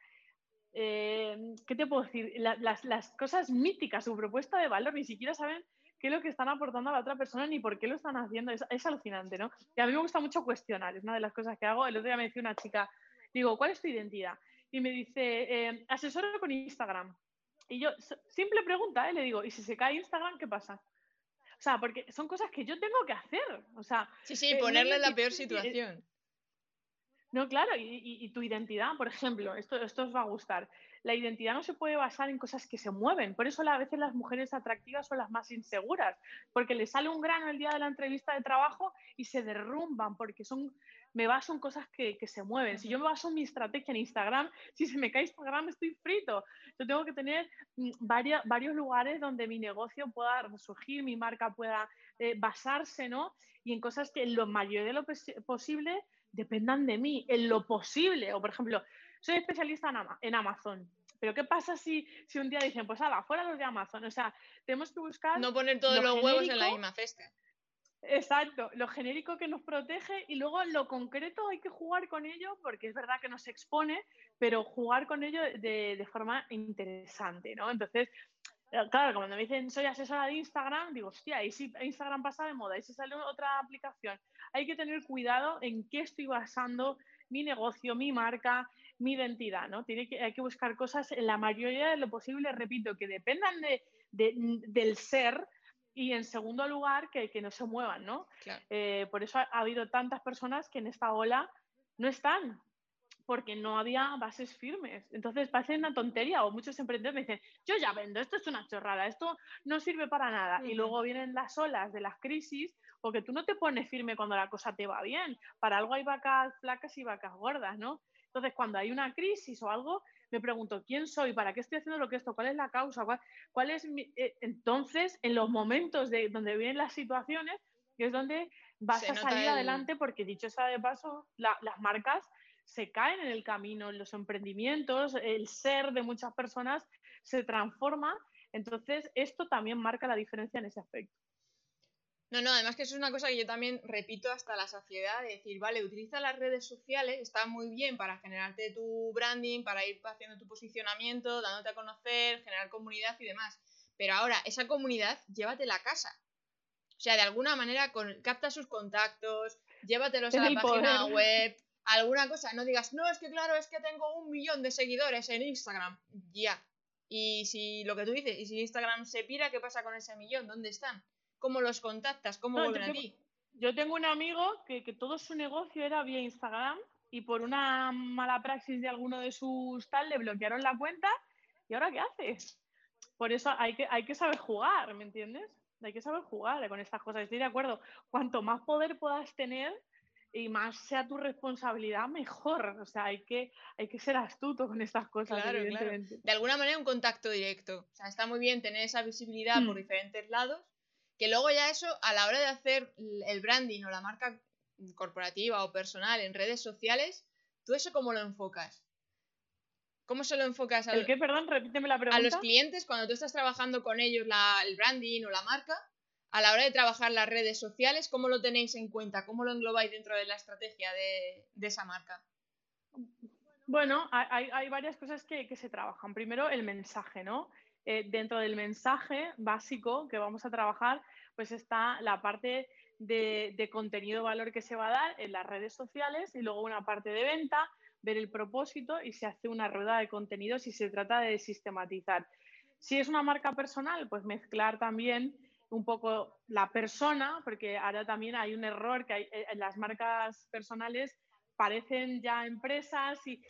eh, ¿qué te puedo decir? las, cosas míticas, su propuesta de valor, ni siquiera saben qué es lo que están aportando a la otra persona ni por qué lo están haciendo. Es, alucinante, ¿no? Y a mí me gusta mucho cuestionar, es una de las cosas que hago. El otro día me decía una chica, digo, ¿cuál es tu identidad? Y me dice, eh, asesoro con Instagram. Y yo, simple pregunta, le digo, ¿y si se cae Instagram, qué pasa? O sea, porque son cosas que yo tengo que hacer. O sea, sí, sí, ponerle en la peor situación. No, claro, y, tu identidad, por ejemplo, esto, esto os va a gustar. La identidad no se puede basar en cosas que se mueven. Por eso a veces las mujeres atractivas son las más inseguras, porque les sale un grano el día de la entrevista de trabajo y se derrumban, porque son, me baso en cosas que, que se mueven. Si yo me baso en mi estrategia en Instagram, [laughs] si se me cae Instagram estoy frito. Yo tengo que tener mm, varios, varios lugares donde mi negocio pueda resurgir, mi marca pueda eh, basarse, ¿no? Y en cosas que en lo mayor de lo posible dependan de mí en lo posible. O, por ejemplo, soy especialista en, Amazon. Pero ¿qué pasa si, si un día dicen, pues ala, fuera los de Amazon? O sea, tenemos que buscar... No poner todos los huevos en la misma cesta. Exacto, lo genérico que nos protege y luego lo concreto hay que jugar con ello porque es verdad que nos expone, pero jugar con ello de, forma interesante, ¿no? Entonces, eh, claro, cuando me dicen soy asesora de Instagram, digo, hostia, y si Instagram pasa de moda, y si sale otra aplicación, hay que tener cuidado en qué estoy basando mi negocio, mi marca, mi identidad, ¿no? Tiene que, hay que buscar cosas en la mayoría de lo posible, repito, que dependan de, del ser y en segundo lugar que, que no se muevan, ¿no? Eh, por eso ha, habido tantas personas que en esta ola no están, porque no había bases firmes. Entonces parece una tontería o muchos emprendedores me dicen, yo ya vendo, esto es una chorrada, esto no sirve para nada. Y luego vienen las olas de las crisis porque tú no te pones firme cuando la cosa te va bien. Para algo hay vacas flacas y vacas gordas, ¿no? Entonces cuando hay una crisis o algo, me pregunto, ¿quién soy? ¿Para qué estoy haciendo lo que esto? ¿Cuál es la causa? ¿Cuál, es eh, Entonces, en los momentos de donde vienen las situaciones, es donde vas a salir adelante porque dicho sea de paso, las marcas se caen en el camino, en los emprendimientos, el ser de muchas personas se transforma. Entonces, esto también marca la diferencia en ese aspecto. No, no, además que eso es una cosa que yo también repito hasta la saciedad, de decir, vale, utiliza las redes sociales, está muy bien para generarte tu branding, para ir haciendo tu posicionamiento, dándote a conocer, generar comunidad y demás. Pero ahora, esa comunidad, llévatela a casa. O sea, de alguna manera capta sus contactos, llévatelos a la página [laughs] web, alguna cosa, no digas, no, es que claro, es que tengo un millón de seguidores en Instagram. Ya. Y si lo que tú dices, y si Instagram se pira, ¿qué pasa con ese millón? ¿Dónde están? ¿Cómo los contactas? ¿Cómo vuelven a ti? Yo tengo un amigo que, todo su negocio era vía Instagram y por una mala praxis de alguno de sus tal le bloquearon la cuenta y ahora ¿qué haces? Por eso hay que, hay que saber jugar, ¿me entiendes? Hay que saber jugar con estas cosas. Estoy de acuerdo. Cuanto más poder puedas tener, y más sea tu responsabilidad, mejor. O sea, hay que, hay que ser astuto con estas cosas, evidentemente. De alguna manera un contacto directo. O sea, está muy bien tener esa visibilidad por mm. diferentes lados, que luego ya eso, a la hora de hacer el branding o la marca corporativa o personal en redes sociales, ¿tú eso cómo lo enfocas? ¿Cómo se lo enfocas a, ¿El qué? Perdón, repíteme la pregunta. a los clientes cuando tú estás trabajando con ellos la, el branding o la marca? a la hora de trabajar las redes sociales, ¿cómo lo tenéis en cuenta? ¿Cómo lo englobáis dentro de la estrategia de, esa marca? Bueno, hay, varias cosas que, se trabajan. Primero, el mensaje, ¿no? Eh, dentro del mensaje básico que vamos a trabajar, pues está la parte de, de contenido valor que se va a dar en las redes sociales y luego una parte de venta, ver el propósito y se hace una rueda de contenidos y se trata de sistematizar. Si es una marca personal, pues mezclar también un poco la persona, porque ahora también hay un error que hay, en eh, las marcas personales parecen ya empresas y,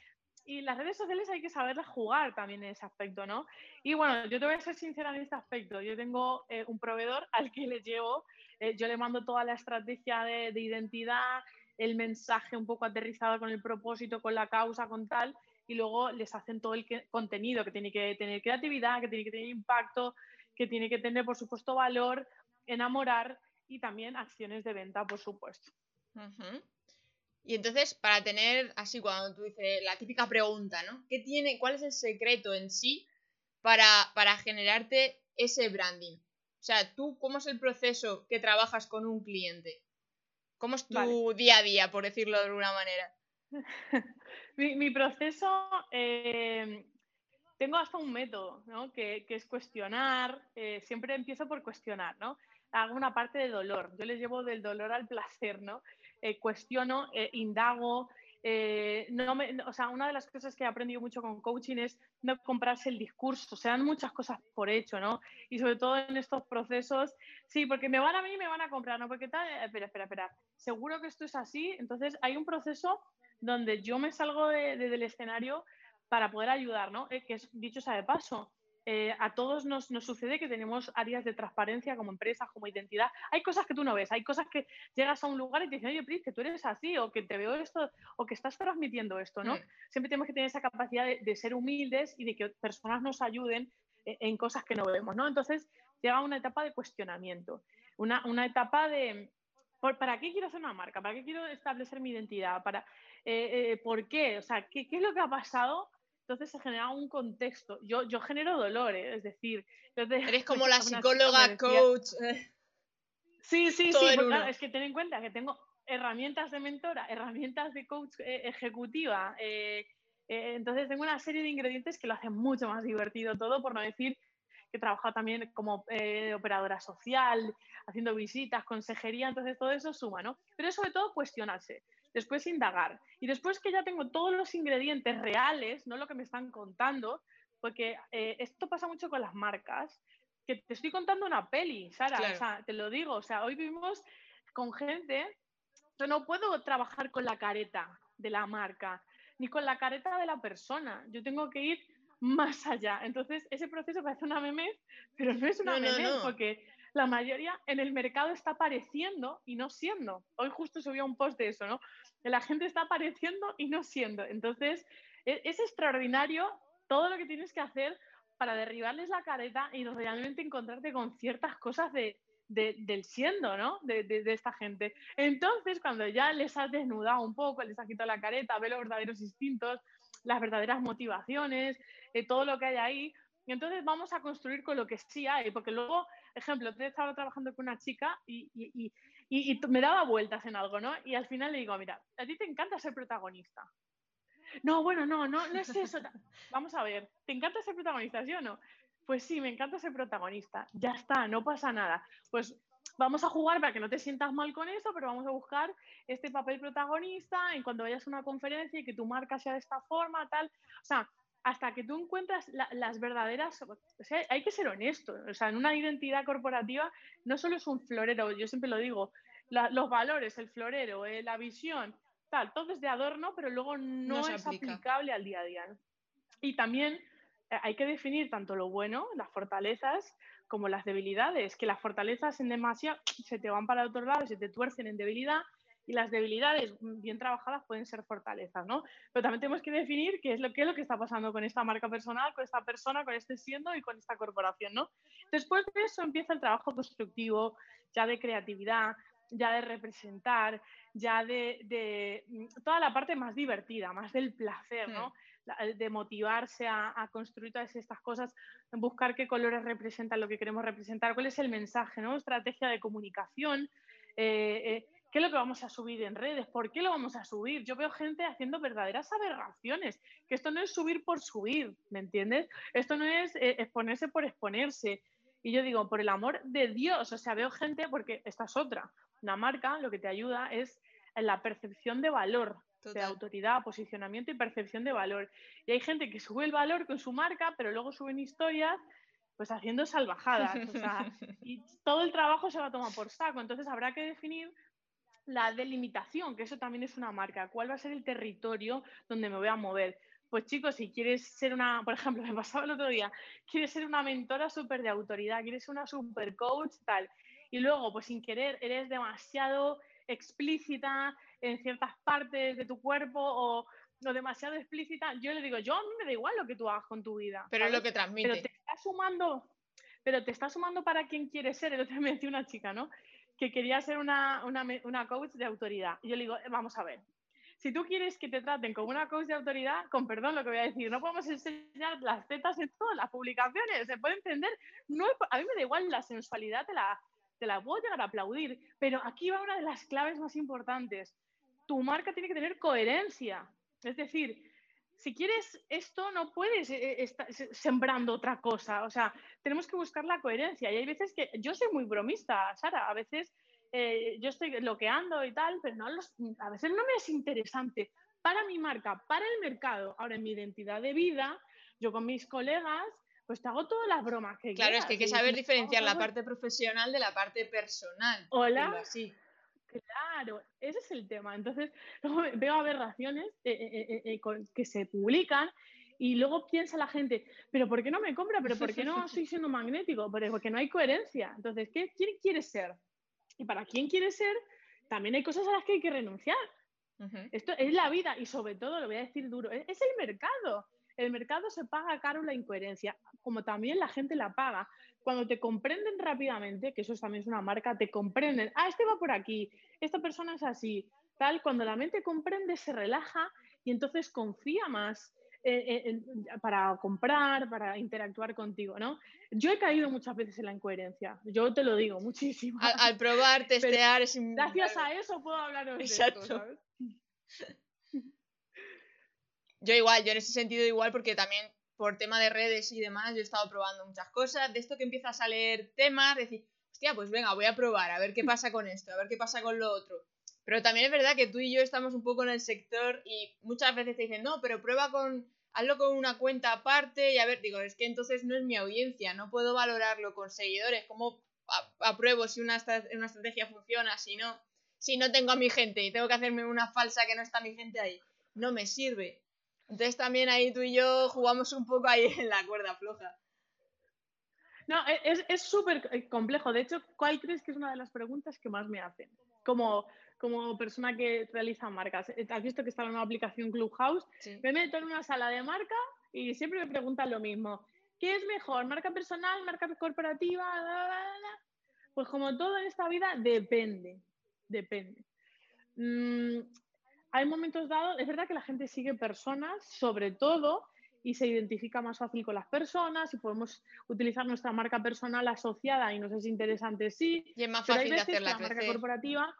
y las redes sociales hay que saberlas jugar también en ese aspecto, ¿no? Y bueno, yo te voy a ser sincera en este aspecto. Yo tengo eh, un proveedor al que le llevo, eh, yo le mando toda la estrategia de, de, identidad, el mensaje un poco aterrizado con el propósito, con la causa, con tal, y luego les hacen todo el contenido que tiene que tener creatividad, que tiene que tener impacto, que tiene que tener, por supuesto, valor, enamorar y también acciones de venta, por supuesto. Y entonces, para tener, así cuando tú dices la típica pregunta, ¿no? ¿Qué tiene, ¿Cuál es el secreto en sí para, para generarte ese branding? O sea, tú, ¿cómo es el proceso que trabajas con un cliente? ¿Cómo es tu día a día, por decirlo de alguna manera? [laughs] mi, proceso eh, tengo hasta un método, ¿no? que, es cuestionar, eh, siempre empiezo por cuestionar, ¿no? Hago una parte de dolor, yo les llevo del dolor al placer, ¿no? Eh, cuestiono, eh, indago, no me, o sea, una de las cosas que he aprendido mucho con coaching es no comprarse el discurso, se dan muchas cosas por hecho, ¿no? Y sobre todo en estos procesos, sí, porque me van a mí y me van a comprar, ¿no? Porque tal, espera, espera, espera, seguro que esto es así, entonces hay un proceso donde yo me salgo del escenario para poder ayudar, ¿no? Eh, que es, dicho sea de paso, eh, a todos nos, sucede que tenemos áreas de transparencia como empresas, como identidad. Hay cosas que tú no ves, hay cosas que llegas a un lugar y te dicen, oye, Pris, que tú eres así, o que te veo esto, o que estás transmitiendo esto, ¿no? Mm. Siempre tenemos que tener esa capacidad de, ser humildes y de que personas nos ayuden en, en, cosas que no vemos, ¿no? Entonces llega una etapa de cuestionamiento, una, una etapa de, ¿para qué quiero hacer una marca? ¿Para qué quiero establecer mi identidad? ¿Para, eh, ¿Por qué? O sea, ¿qué, ¿qué es lo que ha pasado? Entonces se genera un contexto. Yo, yo genero dolor, ¿eh? es decir... Eres como [laughs] la psicóloga, coach. Eh. Sí, sí, sí, es que ten en cuenta que tengo herramientas de mentora, herramientas de coach eh, ejecutiva, entonces tengo una serie de ingredientes que lo hacen mucho más divertido todo, por no decir que he trabajado también como operadora social, haciendo visitas, consejería, entonces todo eso suma, ¿no? Pero sobre todo cuestionarse después indagar. Y después que ya tengo todos los ingredientes reales, no lo que me están contando, porque eh, esto pasa mucho con las marcas, que te estoy contando una peli, Sara, o sea, te lo digo, o sea, hoy vivimos con gente, yo no puedo trabajar con la careta de la marca. ni con la careta de la persona. Yo tengo que ir más allá. Entonces, ese proceso parece una meme, pero no es una meme, porque la mayoría en el mercado está apareciendo y no siendo. Hoy justo subí un post de eso, ¿no? La gente está apareciendo y no siendo. Entonces, e, es, extraordinario todo lo que tienes que hacer para derribarles la careta y realmente encontrarte con ciertas cosas de, del siendo, ¿no? De, de, esta gente. Entonces, cuando ya les has desnudado un poco, les has quitado la careta, ve los verdaderos instintos, las verdaderas motivaciones, eh, todo lo que hay ahí, entonces vamos a construir con lo que sí hay, porque luego, ejemplo, te estaba trabajando con una chica y, y, y, me daba vueltas en algo, ¿no? Y al final le digo, mira, a ti te encanta ser protagonista. No, bueno, no, no, no es eso. [laughs] Vamos a ver, ¿te encanta ser protagonista, sí o no? Pues sí, me encanta ser protagonista. Ya está, no pasa nada. Pues vamos a jugar para que no te sientas mal con eso, pero vamos a buscar este papel protagonista en cuando vayas a una conferencia y que tu marca sea de esta forma, tal. O sea, hasta que tú encuentras las verdaderas, o sea, hay que ser honesto, o sea, en una identidad corporativa no solo es un florero, yo siempre lo digo, los valores, el florero, eh, la visión, tal, todo es de adorno, pero luego no, es aplicable al día a día. Y también eh, hay que definir tanto lo bueno, las fortalezas, como las debilidades, que las fortalezas en demasiado se te van para otro lado, se te tuercen en debilidad y las debilidades bien trabajadas pueden ser fortalezas, ¿no? Pero también tenemos que definir qué es lo, qué es lo que está pasando con esta marca personal, con esta persona, con este siendo y con esta corporación, ¿no? Después de eso empieza el trabajo constructivo, ya de creatividad, ya de representar, ya de, mm, toda la parte más divertida, más del placer, ¿no? de motivarse a, construir todas estas cosas, buscar qué colores representan lo que queremos representar, cuál es el mensaje, ¿no? Estrategia de comunicación, eh, eh, ¿Qué es lo que vamos a subir en redes? ¿Por qué lo vamos a subir? Yo veo gente haciendo verdaderas aberraciones, que esto no es subir por subir, ¿me entiendes? Esto no es eh, exponerse por exponerse. Y yo digo, por el amor de Dios, o sea, veo gente, porque esta es otra, una marca lo que te ayuda es en la percepción de valor, de autoridad, posicionamiento y percepción de valor. Y hay gente que sube el valor con su marca, pero luego suben historias pues haciendo salvajadas. O sea, [laughs] y todo el trabajo se va a tomar por saco. Entonces habrá que definir la delimitación, que eso también es una marca. ¿Cuál va a ser el territorio donde me voy a mover? Pues chicos, si quieres ser una, por ejemplo, [laughs] me pasaba el otro día, quieres ser una mentora súper de autoridad, quieres ser una super coach, tal, y luego, pues sin querer, eres demasiado explícita en ciertas partes de tu cuerpo o, no demasiado explícita, yo le digo, yo a mí me da igual lo que tú hagas con tu vida. Pero es lo que transmite. Pero te está sumando, pero te está sumando para quien quieres ser. El otro día me decía una chica, ¿no? Que quería ser una, coach de autoridad. Y yo le digo, eh, vamos a ver, si tú quieres que te traten como una coach de autoridad, con perdón lo que voy a decir, no podemos enseñar las tetas en todas las publicaciones, se puede entender. No, a mí me da igual la sensualidad, te la, te la puedo llegar a aplaudir, pero aquí va una de las claves más importantes. Tu marca tiene que tener coherencia. Es decir, si quieres esto, no puedes eh, estar sembrando otra cosa. O sea, tenemos que buscar la coherencia. Y hay veces que yo soy muy bromista, Sara. A veces eh, yo estoy bloqueando y tal, pero no a veces no me es interesante para mi marca, para el mercado. Ahora, en mi identidad de vida, yo con mis colegas, pues te hago todas las bromas que Claro, es que hay que saber diferenciar la parte profesional de la parte personal. Hola. Claro, ese es el tema. Entonces, [laughs] luego veo aberraciones eh, eh, eh, que se publican y luego piensa la gente, pero ¿por qué no me compra? ¿Pero por qué no estoy siendo magnético? Porque no hay coherencia. Entonces, ¿qué, ¿quién quiere ser? Y para quién quiere ser, también hay cosas a las que hay que renunciar. Esto es la vida y sobre todo, lo voy a decir duro, es el mercado. El mercado se paga caro la incoherencia, como también la gente la paga. Cuando te comprenden rápidamente, que eso también es una marca, te comprenden, ah, este va por aquí, esta persona es así, tal, cuando la mente comprende, se relaja y entonces confía más eh, eh, para comprar, para interactuar contigo, ¿no? Yo he caído muchas veces en la incoherencia, yo te lo digo [laughs] muchísimo. Al, probar, testear, es Gracias a eso puedo hablar de Exacto. [laughs] Yo igual, yo en ese sentido igual porque también por tema de redes y demás yo he estado probando muchas cosas, de esto que empiezas a leer temas, decir, hostia, pues venga, voy a probar, a ver qué pasa con esto, a ver qué pasa con lo otro. Pero también es verdad que tú y yo estamos un poco en el sector y muchas veces te dicen, no, pero prueba con, hazlo con una cuenta aparte y a ver, digo, es que entonces no es mi audiencia, no puedo valorarlo con seguidores, ¿cómo apruebo si una, una estrategia funciona, si no, si no tengo a mi gente y tengo que hacerme una falsa que no está mi gente ahí? No me sirve. Entonces también ahí tú y yo jugamos un poco ahí [laughs] en la cuerda floja. No, e, es súper eh, complejo. De hecho, ¿cuál crees que es una de las preguntas que más me hacen? Como, como persona que realiza marcas. Eh, ¿Has visto que está en una aplicación Clubhouse? Me meto en una sala de marca y siempre me preguntan lo mismo. ¿Qué es mejor? ¿Marca personal? ¿Marca corporativa? Pues como todo en esta vida, depende. Depende. Mm, hay momentos dados, es verdad que la gente sigue personas, sobre todo, y se identifica más fácil con las personas y podemos utilizar nuestra marca personal asociada y nos es interesante, sí. Y es más fácil de hacerla la marca corporativa.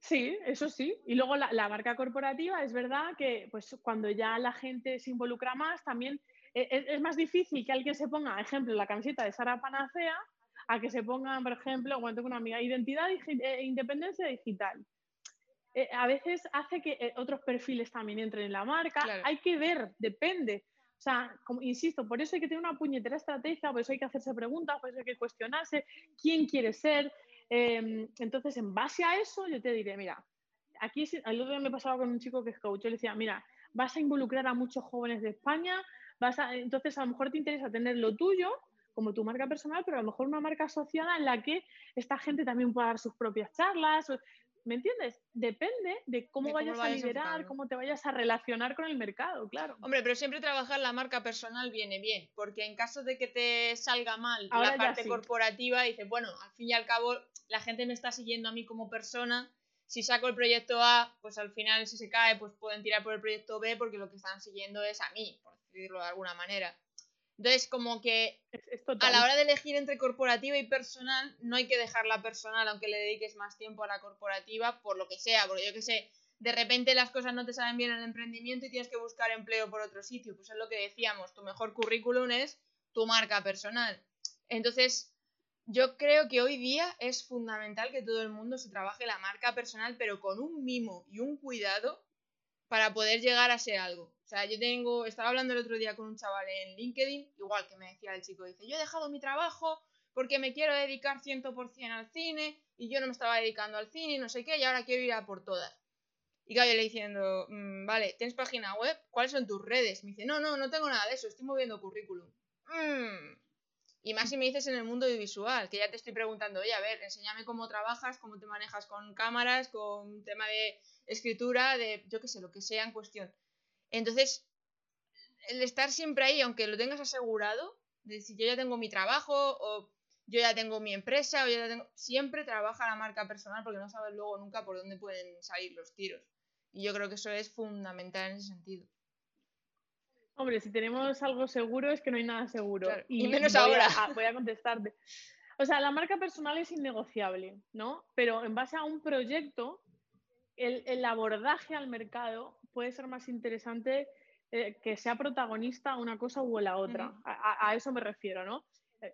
Sí, eso sí. Y luego la, marca corporativa, es verdad que pues cuando ya la gente se involucra más, también es, e, es más difícil que alguien se ponga, ejemplo, la camiseta de Sara Panacea, a que se pongan, por ejemplo, cuando tengo una amiga, identidad e independencia digital. Eh, a veces hace que eh, otros perfiles también entren en la marca. Hay que ver, depende. O sea, como, insisto, por eso hay que tener una puñetera estrategia, por eso hay que hacerse preguntas, por eso hay que cuestionarse quién quiere ser. Em, entonces, en base a eso, yo te diré, mira, aquí el otro día me pasaba con un chico que es coach, yo le decía, mira, vas a involucrar a muchos jóvenes de España, vas a, entonces a lo mejor te interesa tener lo tuyo como tu marca personal, pero a lo mejor una marca asociada en la que esta gente también pueda dar sus propias charlas. ¿Me entiendes? Depende de cómo, vayas, a liderar, cómo te vayas a relacionar con el mercado, claro. Hombre, pero siempre trabajar la marca personal viene bien, porque en caso de que te salga mal la parte corporativa, dices, bueno, al fin y al cabo la gente me está siguiendo a mí como persona. Si saco el proyecto A, pues al final si se cae, pues pueden tirar por el proyecto B porque lo que están siguiendo es a mí, por decirlo de alguna manera. Entonces, como que a la hora de elegir entre corporativa y personal, no hay que dejarla personal, aunque le dediques más tiempo a la corporativa, por lo que sea, porque yo que sé, de repente las cosas no te salen bien en el emprendimiento y tienes que buscar empleo por otro sitio. Pues es lo que decíamos, tu mejor currículum es tu marca personal. Entonces, yo creo que hoy día es fundamental que todo el mundo se trabaje la marca personal, pero con un mimo y un cuidado para poder llegar a ser algo. O sea, yo tengo, estaba hablando el otro día con un chaval en LinkedIn, igual que me decía el chico, dice, yo he dejado mi trabajo porque me quiero dedicar 100% al cine y yo no me estaba dedicando al cine no sé qué, y ahora quiero ir a por todas. Y claro, yo le diciendo, mm, vale, ¿tienes página web? ¿Cuáles son tus redes? Me dice, no, no, no tengo nada de eso, estoy moviendo currículum. Mm. Y más si me dices en el mundo audiovisual, que ya te estoy preguntando, oye, a ver, enséñame cómo trabajas, cómo te manejas con cámaras, con tema de escritura, de yo qué sé, lo que sea en cuestión. Entonces, el estar siempre ahí, aunque lo tengas asegurado, de si yo ya tengo mi trabajo o yo ya tengo mi empresa o ya tengo... Siempre trabaja la marca personal porque no sabes luego nunca por dónde pueden salir los tiros. Y yo creo que eso es fundamental en ese sentido. Hombre, si tenemos algo seguro es que no hay nada seguro. y, menos ahora. voy a contestarte. O sea, la marca personal es innegociable, ¿no? Pero en base a un proyecto, el, abordaje al mercado puede ser más interesante eh, que sea protagonista una cosa u la otra. a, eso me refiero, ¿no?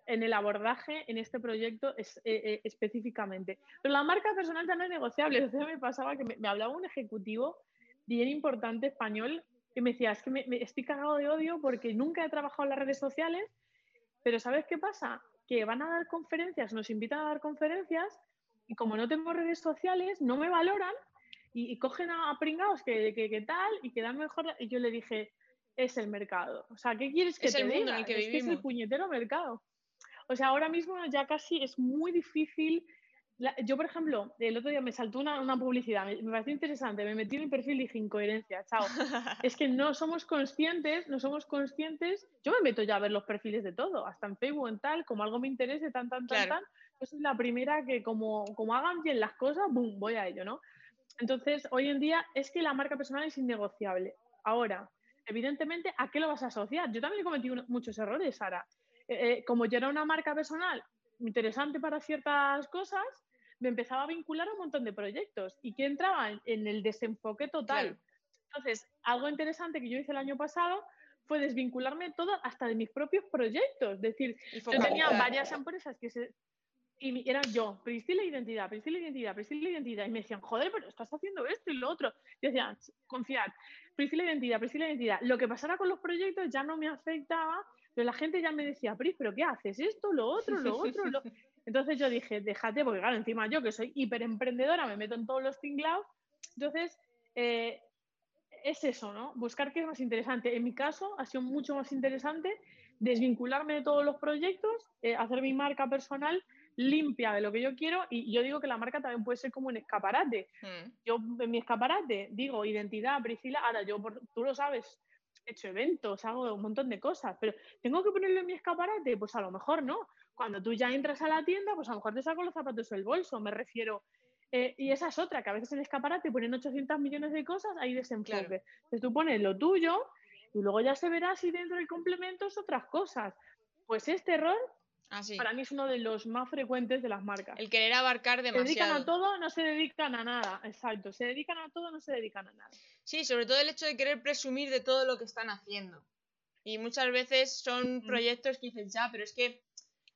En el abordaje en este proyecto es, eh, eh, específicamente. Pero la marca personal también es negociable. Entonces me pasaba que me, hablaba un ejecutivo bien importante español que me decía, es que me, estoy cagado de odio porque nunca he trabajado en las redes sociales, pero ¿sabes qué pasa? Que van a dar conferencias, nos invitan a dar conferencias y como no tengo redes sociales, no me valoran y, cogen a, pringados que, que, tal y que dan mejor. Y yo le dije, es el mercado. O sea, ¿qué quieres que es te el mundo En el que es vivimos. es el puñetero mercado. O sea, ahora mismo ya casi es muy difícil. yo, por ejemplo, el otro día me saltó una, una publicidad, me, me, pareció interesante, me metí en el perfil y dije incoherencia, chao. [laughs] es que no somos conscientes, no somos conscientes. Yo me meto ya a ver los perfiles de todo, hasta en Facebook, en tal, como algo me interese, tan, tan, tan, tan. Yo soy la primera que, como, como hagan bien las cosas, boom, voy a ello, ¿no? Entonces, hoy en día es que la marca personal es innegociable. Ahora, evidentemente, ¿a qué lo vas a asociar? Yo también he cometido muchos errores, Sara. Eh, eh, como yo era una marca personal interesante para ciertas cosas, me empezaba a vincular a un montón de proyectos y que entraba en, el desenfoque total. Entonces, algo interesante que yo hice el año pasado fue desvincularme todo hasta de mis propios proyectos. Es decir, yo tenía varias empresas que se, y era yo, Priscila Identidad, Priscila Identidad, Priscila Identidad. Y me decían, joder, pero estás haciendo esto y lo otro. Y decía, confiad, Priscila Identidad, Priscila Identidad. Lo que pasara con los proyectos ya no me afectaba, pero la gente ya me decía, Pris, ¿pero qué haces? Esto, lo otro, lo otro, lo... [laughs] Entonces yo dije, déjate, porque claro, encima yo que soy hiper emprendedora, me meto en todos los tinglados. Entonces, eh, es eso, ¿no? Buscar qué es más interesante. En mi caso, ha sido mucho más interesante desvincularme de todos los proyectos, eh, hacer mi marca personal limpia de lo que yo quiero y yo digo que la marca también puede ser como un escaparate. Mm. Yo en mi escaparate digo identidad, Priscila, ahora yo, tú lo sabes, he hecho eventos, hago un montón de cosas, pero ¿tengo que ponerlo en mi escaparate? Pues a lo mejor no. Cuando tú ya entras a la tienda, pues a lo mejor te saco los zapatos del bolso, me refiero. Eh, y esa es otra, que a veces en el escaparate ponen 800 millones de cosas, hay desenfoque. Entonces tú pones lo tuyo y luego ya se verá si dentro del complemento es otras cosas. Pues este error Ah, Para mí es uno de los más frecuentes de las marcas. El querer abarcar demasiado. Se dedican a todo, no se dedican a nada. Exacto. Se dedican a todo, no se dedican a nada. Sí, sobre todo el hecho de querer presumir de todo lo que están haciendo. Y muchas veces son proyectos que dicen, ya, pero es que,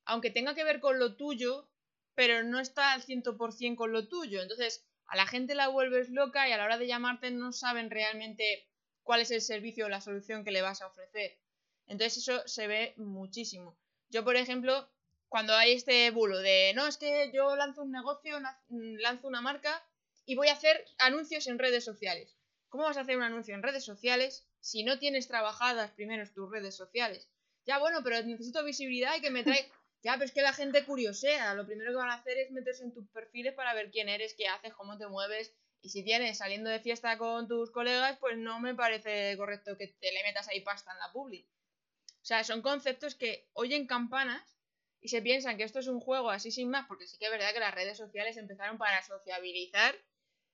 aunque tenga que ver con lo tuyo, pero no está al 100% con lo tuyo. Entonces, a la gente la vuelves loca y a la hora de llamarte no saben realmente cuál es el servicio o la solución que le vas a ofrecer. Entonces, eso se ve muchísimo. Yo, por ejemplo, cuando hay este bulo de, no, es que yo lanzo un negocio, mm, lanzo una marca y voy a hacer anuncios en redes sociales. ¿Cómo vas a hacer un anuncio en redes sociales si no tienes trabajadas primero tus redes sociales? Ya, bueno, pero necesito visibilidad y que me traiga... [laughs] Ya, pero es que la gente curiosea. Lo primero que van a hacer es meterse en tus perfiles para ver quién eres, qué haces, cómo te mueves. Y si tienes saliendo de fiesta con tus colegas, pues no me parece correcto que te le metas ahí pasta en la publi. O sea, son conceptos que oyen campanas y se piensan que esto es un juego así sin más, porque sí que es verdad que las redes sociales empezaron para sociabilizar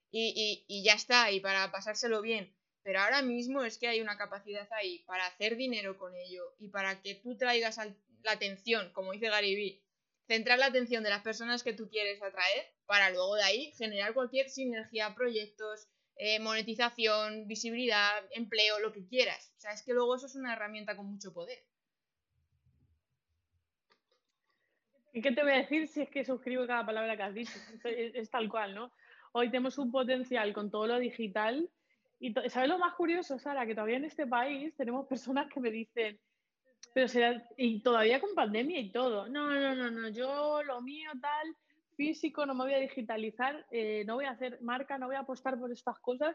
y, y, ya está, y para pasárselo bien. Pero ahora mismo es que hay una capacidad ahí para hacer dinero con ello y para que tú traigas la atención, como dice Vee, centrar la atención de las personas que tú quieres atraer para luego de ahí generar cualquier sinergia, proyectos, eh, monetización, visibilidad, empleo, lo que quieras. O sea, es que luego eso es una herramienta con mucho poder. ¿Y qué te voy a decir si es que suscribo cada palabra que has dicho? Es, tal cual, ¿no? Hoy tenemos un potencial con todo lo digital. Y ¿sabes lo más curioso, Sara? Que todavía en este país tenemos personas que me dicen, pero será, y todavía con pandemia y todo, no, no, no, no, yo lo mío tal, físico, no me voy a digitalizar, eh, no voy a hacer marca, no voy a apostar por estas cosas.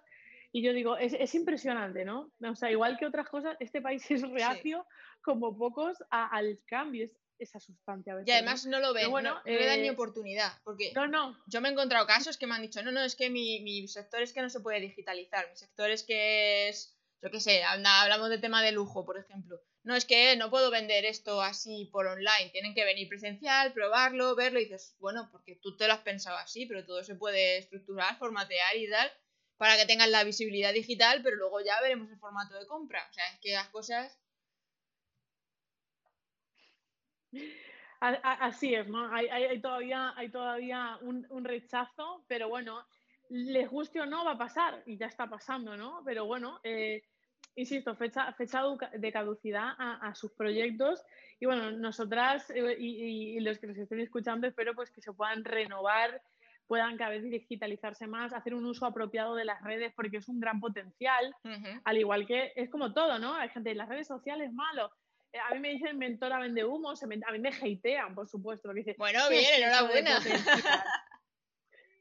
Y yo digo, es, impresionante, ¿no? O sea, igual que otras cosas, este país es reacio como pocos al cambio, es esa sustancia. y además ¿no? lo ven, bueno, no, le dan ni eh, oportunidad, porque no, no. yo me he encontrado casos que me han dicho, no, no, es que mi, mi sector es que no se puede digitalizar, mi sector es que es, yo qué sé, hablamos de tema de lujo, por ejemplo no es que no puedo vender esto así por online, tienen que venir presencial, probarlo, verlo y dices, bueno, porque tú te lo has pensado así, pero todo se puede estructurar, formatear y tal para que tengan la visibilidad digital, pero luego ya veremos el formato de compra. O sea, es que las cosas... Así es, ¿no? Hay, todavía, hay todavía un, rechazo, pero bueno, les guste o no va a pasar y ya está pasando, ¿no? Pero bueno, eh, insisto, fecha, fecha de caducidad a, sus proyectos. Y bueno, nosotras eh, y, los que nos estén escuchando, espero pues que se puedan renovar, puedan cada vez digitalizarse más, hacer un uso apropiado de las redes, porque es un gran potencial. Al igual que es como todo, ¿no? Hay gente, las redes sociales malo. Eh, a mí me dicen mentora vende humo, a mí me hatean, por supuesto. Porque bueno, bien, enhorabuena. [laughs]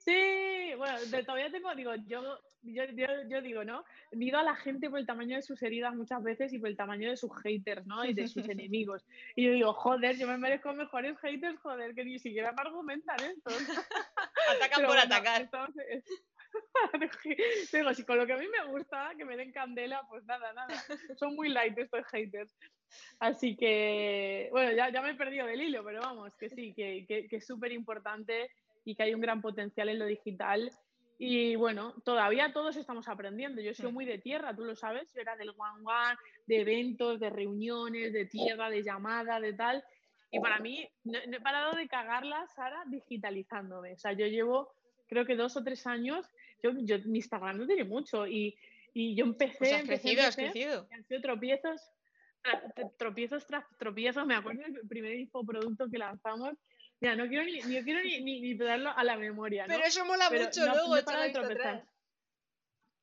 Sí, bueno, todavía tengo, digo, yo, yo, yo, digo, ¿no? Mido a la gente por el tamaño de sus heridas muchas veces y por el tamaño de sus haters, ¿no? Y de sus [laughs] enemigos. Y yo digo, joder, yo me merezco mejores haters, joder, que ni siquiera me argumentan esto. [laughs] Atacan por atacar. [laughs] digo, si con lo que a mí me gusta, que me den candela, pues nada, nada. Son muy light estos haters. Así que, bueno, ya, ya me he perdido del hilo, pero vamos, que sí, que, que, que es súper importante y que hay un gran potencial en lo digital. Y bueno, todavía todos estamos aprendiendo. Yo soy muy de tierra, tú lo sabes, yo era del one one, de eventos, de reuniones, de tierra, de llamada, de tal. Y para mí, no, he parado de cagarla, Sara, digitalizándome. O sea, yo llevo, creo que dos o tres años, yo, yo mi Instagram no tiene mucho y, y yo empecé... Pues has crecido, has crecido. Han sido tropiezos, tropiezos tras tropiezos. Me acuerdo del primer infoproducto que lanzamos ya, no quiero ni, ni quiero ni, ni, darlo a la memoria. Pero eso mola mucho luego, no para tropezar.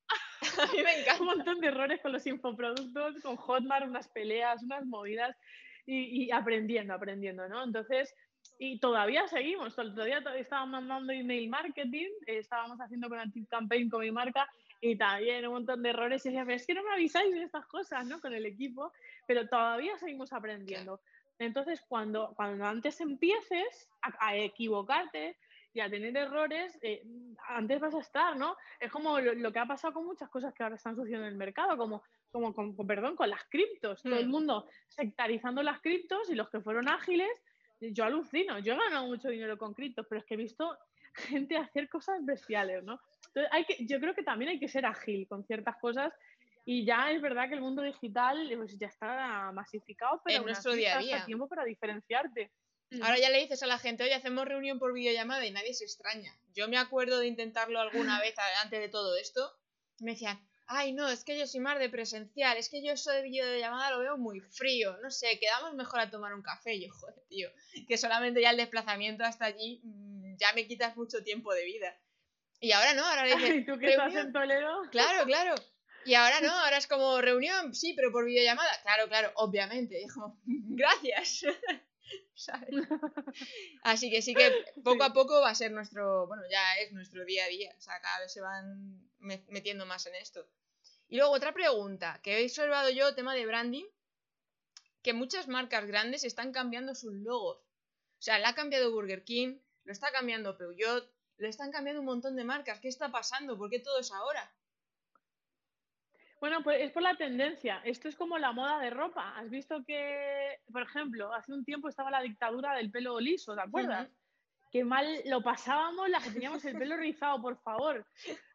[laughs] A mí me encanta. Un montón de errores con los infoproductos, con Hotmart, unas peleas, unas movidas y, y aprendiendo, aprendiendo, ¿no? Entonces, y todavía seguimos, todavía estábamos mandando email marketing, estábamos haciendo con Active Campaign con mi marca, y también un montón de errores. Y decía, pero es que no me avisáis de estas cosas, ¿no? Con el equipo, pero todavía seguimos aprendiendo. Entonces, cuando, cuando antes empieces a, equivocarte y a tener errores, eh, antes vas a estar, ¿no? Es como lo, que ha pasado con muchas cosas que ahora están sucediendo en el mercado, como, como con, perdón, con las criptos. Todo el mm. mundo sectarizando las criptos y los que fueron ágiles, yo alucino. Yo he ganado mucho dinero con criptos, pero es que he visto gente hacer cosas bestiales, ¿no? Entonces, hay que, yo creo que también hay que ser ágil con ciertas cosas y ya es verdad que el mundo digital pues, ya está masificado, pero en nuestro día a día. tiempo para diferenciarte. Ahora ya le dices a la gente, oye, hacemos reunión por videollamada y nadie se extraña. Yo me acuerdo de intentarlo alguna [laughs] vez antes de todo esto. Me decían, ay, no, es que yo soy más de presencial, es que yo eso de videollamada lo veo muy frío, no sé, quedamos mejor a tomar un café. yo, joder, tío, que solamente ya el desplazamiento hasta allí mm, ya me quitas mucho tiempo de vida. Y ahora no, ahora le [laughs] dices, ¿Y tú que estás en Toledo? Claro, claro. Y ahora no, ahora es como reunión, sí, pero por videollamada. Claro, claro, obviamente. Y como, [laughs] gracias. [laughs] Así que sí que poco a poco va a ser nuestro, bueno, ya es nuestro día a día. O sea, cada vez se van metiendo más en esto. Y luego otra pregunta, que he observado yo, tema de branding, que muchas marcas grandes están cambiando sus logos. O sea, la ha cambiado Burger King, lo está cambiando Peugeot, lo están cambiando un montón de marcas. ¿Qué está pasando? ¿Por qué todo es ahora? Bueno, pues es por la tendencia. Esto es como la moda de ropa. Has visto que, por ejemplo, hace un tiempo estaba la dictadura del pelo liso, ¿te acuerdas? Qué mal lo pasábamos las que teníamos el pelo rizado, por favor.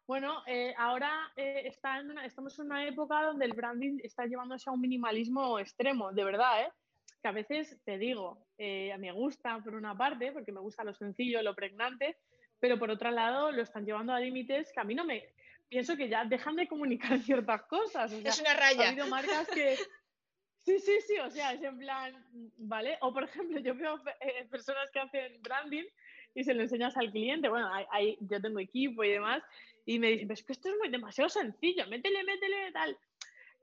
Bueno, eh, ahora eh, está en estamos en una época donde el branding está llevándose a un minimalismo extremo, de verdad, ¿eh? Que a veces te digo, eh, me gusta por una parte, porque me gusta lo sencillo, lo pregnante, pero por otro lado lo están llevando a límites que a mí no me, pienso que ya dejan de comunicar [laughs] ciertas cosas. es una raya. Ha habido marcas que... Sí, sí, sí, o sea, es en plan, ¿vale? O por ejemplo, yo veo eh, personas que hacen branding y se lo enseñas al cliente, bueno, hay, yo tengo equipo y demás, y me dicen, es que esto es muy demasiado sencillo, métele, métele, tal.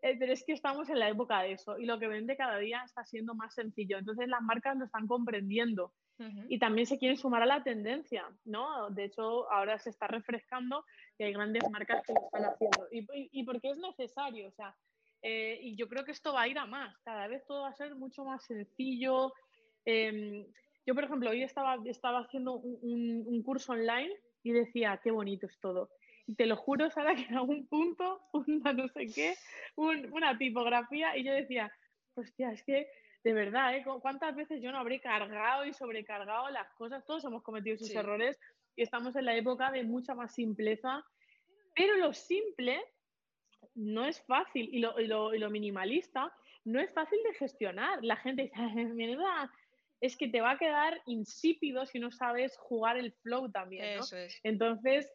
Eh, pero es que estamos en la época de eso y lo que vende cada día está siendo más sencillo. Entonces las marcas lo están comprendiendo y también se quieren sumar a la tendencia, ¿no? De hecho, ahora se está refrescando y hay grandes marcas que lo están haciendo. Y, y, porque es necesario, o sea, eh, y yo creo que esto va a ir a más. Cada vez todo va a ser mucho más sencillo. Em, yo, por ejemplo, hoy estaba, estaba haciendo un, un, curso online y decía, qué bonito es todo. Y te lo juro, Sara, que era un punto, [laughs] una no sé qué, una tipografía, y yo decía, hostia, es que de verdad, ¿eh? ¿cuántas veces yo no habré cargado y sobrecargado las cosas? Todos hemos cometido esos errores y estamos en la época de mucha más simpleza, pero lo simple no es fácil y lo, y lo, y lo minimalista no es fácil de gestionar. La gente dice, verdad es que te va a quedar insípido si no sabes jugar el flow también. ¿no? Entonces,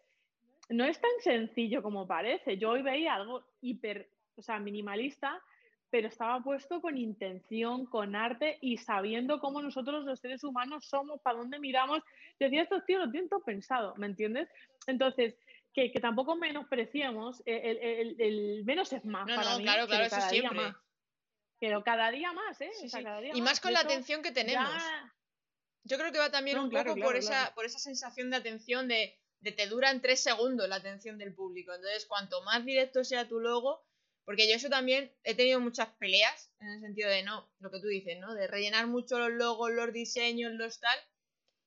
no es tan sencillo como parece. Yo hoy veía algo hiper, o sea, minimalista, pero estaba puesto con intención, con arte y sabiendo cómo nosotros los seres humanos somos, para dónde miramos. Decía, estos tíos lo tienen todo pensado, ¿me entiendes? Entonces, que, que tampoco menospreciemos, el, el, el, menos es más para mí. Claro, claro, eso siempre. Más. Pero cada día más, ¿eh? y más, con la atención que tenemos. Yo creo que va también un poco por, esa, por esa sensación de atención de, de te duran tres segundos la atención del público. Entonces, cuanto más directo sea tu logo, porque yo eso también he tenido muchas peleas, en el sentido de no, lo que tú dices, ¿no? De rellenar mucho los logos, los diseños, los tal.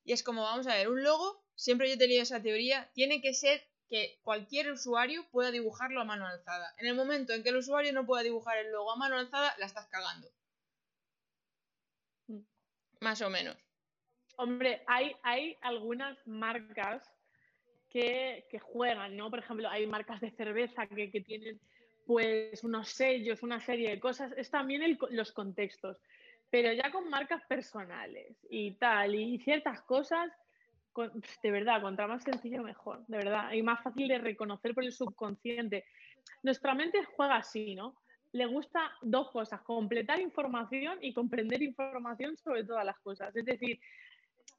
Y es como, vamos a ver, un logo, siempre yo he tenido esa teoría, tiene que ser que cualquier usuario pueda dibujarlo a mano alzada. En el momento en que el usuario no pueda dibujar el logo a mano alzada, la estás cagando. Mm. Más o menos. Hombre, hay, hay algunas marcas que, juegan, ¿no? Por ejemplo, hay marcas de cerveza que, que tienen pues unos sellos, una serie de cosas, es también los contextos, pero ya con marcas personales y tal, y ciertas cosas, de verdad, contra más sencillo mejor, de verdad, y más fácil de reconocer por el subconsciente. Nuestra mente juega así, ¿no? Le gusta dos cosas, completar información y comprender información sobre todas las cosas. Es decir,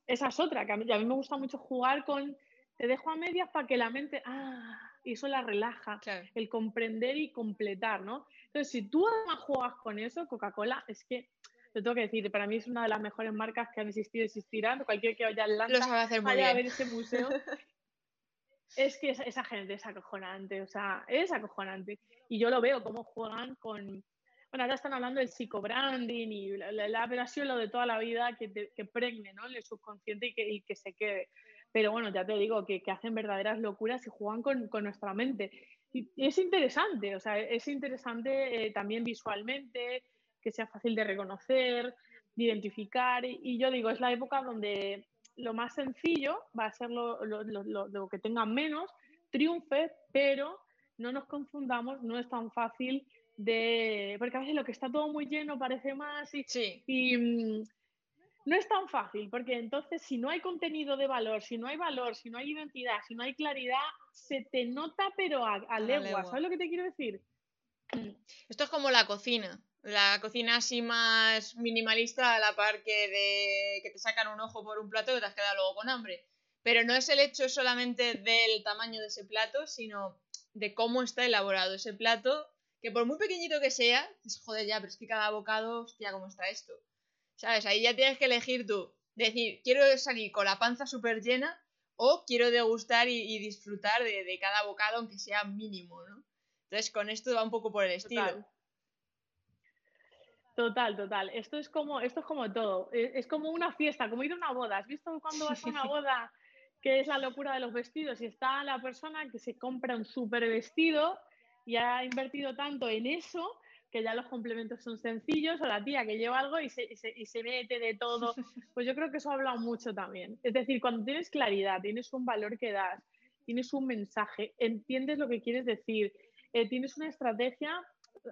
esa es otra, que a mí, a mí me gusta mucho jugar con, te dejo a medias para que la mente, ah, y eso la relaja, el comprender y completar, ¿no? Entonces, si tú además juegas con eso, Coca-Cola, es que, te tengo que decir, para mí es una de las mejores marcas que han existido y existirán, cualquier que vaya al Atlanta, Lo sabe hacer muy vaya a ver ese museo. [laughs] Es que esa, gente es acojonante, o sea, es acojonante. Y yo lo veo cómo juegan con... Bueno, ahora están hablando del psicobranding y la, la, ha sido lo de toda la vida que, que pregne ¿no? en el subconsciente y que, y que se quede. Pero bueno, ya te digo que, que hacen verdaderas locuras y juegan con, con, nuestra mente. Y es interesante, o sea, es interesante eh, también visualmente, que sea fácil de reconocer, de identificar. Y, y, yo digo, es la época donde lo más sencillo va a ser lo, lo, lo, lo que tenga menos, triunfe, pero no nos confundamos, no es tan fácil de... Porque a veces lo que está todo muy lleno parece más y, sí. y mm, no es tan fácil, porque entonces si no hay contenido de valor, si no hay valor, si no hay identidad, si no hay claridad, se te nota pero a, a, legua. legua. ¿Sabes lo que te quiero decir? Esto es como la cocina. La cocina así más minimalista a la par que de que te sacan un ojo por un plato y te has quedado luego con hambre. Pero no es el hecho solamente del tamaño de ese plato, sino de cómo está elaborado ese plato, que por muy pequeñito que sea, es joder ya, pero es que cada bocado, hostia, cómo está esto. ¿Sabes? Ahí ya tienes que elegir tú. Decir, quiero salir con la panza súper llena o quiero degustar y, y disfrutar de, de, cada bocado, aunque sea mínimo, ¿no? Entonces, con esto va un poco por el estilo. Total. Total, total. Esto es como, esto es como todo. Es, es, como una fiesta, como ir a una boda. ¿Has visto cuando vas a una boda que es la locura de los vestidos y está la persona que se compra un súper vestido y ha invertido tanto en eso que ya los complementos son sencillos, o la tía que lleva algo y se, y se, y se mete de todo. [laughs] Pues yo creo que eso ha hablado mucho también. Es decir, cuando tienes claridad, tienes un valor que das, tienes un mensaje, entiendes lo que quieres decir, eh, tienes una estrategia,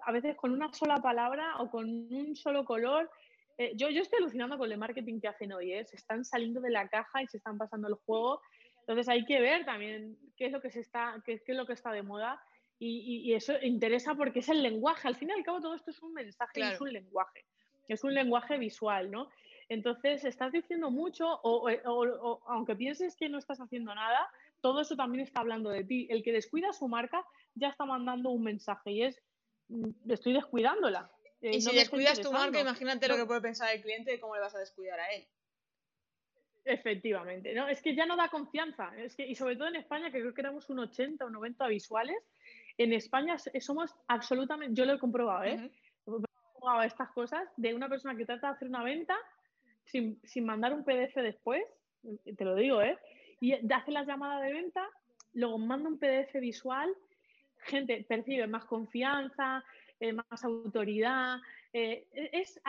a veces con una sola palabra o con un solo color. Eh, yo, yo estoy alucinando con el marketing que hacen hoy, ¿eh? se están saliendo de la caja y se están pasando el juego. Entonces hay que ver también qué es lo que, se está, qué, qué es lo que está de moda y, y, eso interesa porque es el lenguaje. Al fin y al cabo, todo esto es un mensaje, claro. es un lenguaje. Es un lenguaje visual, ¿no? Entonces, estás diciendo mucho, o, o, o, aunque pienses que no estás haciendo nada, todo eso también está hablando de ti. El que descuida su marca ya está mandando un mensaje y es, mm, estoy descuidándola. Eh, y si no descuidas tu marca, imagínate no. lo que puede pensar el cliente de cómo le vas a descuidar a él. Efectivamente, ¿no? Es que ya no da confianza. Es que, y sobre todo en España, que creo que éramos un 80 o 90 visuales, en España somos absolutamente, yo lo he comprobado, ¿eh? Uh -huh. He comprobado estas cosas de una persona que trata de hacer una venta sin, sin mandar un PDF después, te lo digo, ¿eh? Y hace la llamada de venta, luego manda un PDF visual, gente percibe más confianza, eh, más autoridad. Eh, es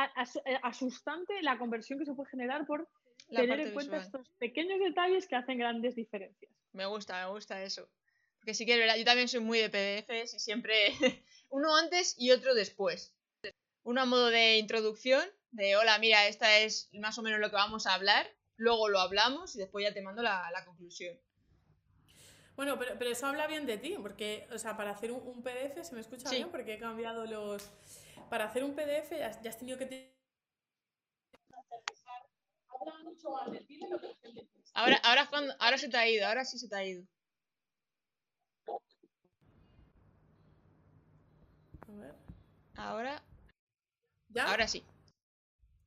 asustante la conversión que se puede generar por la tener en cuenta visual. estos pequeños detalles que hacen grandes diferencias. Me gusta, me gusta eso. Que sí que es verdad, yo también soy muy de PDFs y siempre [laughs] uno antes y otro después. Uno a modo de introducción, de hola, mira, esta es más o menos lo que vamos a hablar, luego lo hablamos y después ya te mando la, la conclusión. Bueno, pero, pero, eso habla bien de ti, porque, o sea, para hacer un, un PDF se me escucha sí. bien porque he cambiado los... Para hacer un PDF ya, ya has tenido que... Te... Ahora, ahora, cuando, ahora se te ha ido, ahora sí se te ha ido. A ver. Ahora. ¿Ya? Ahora sí.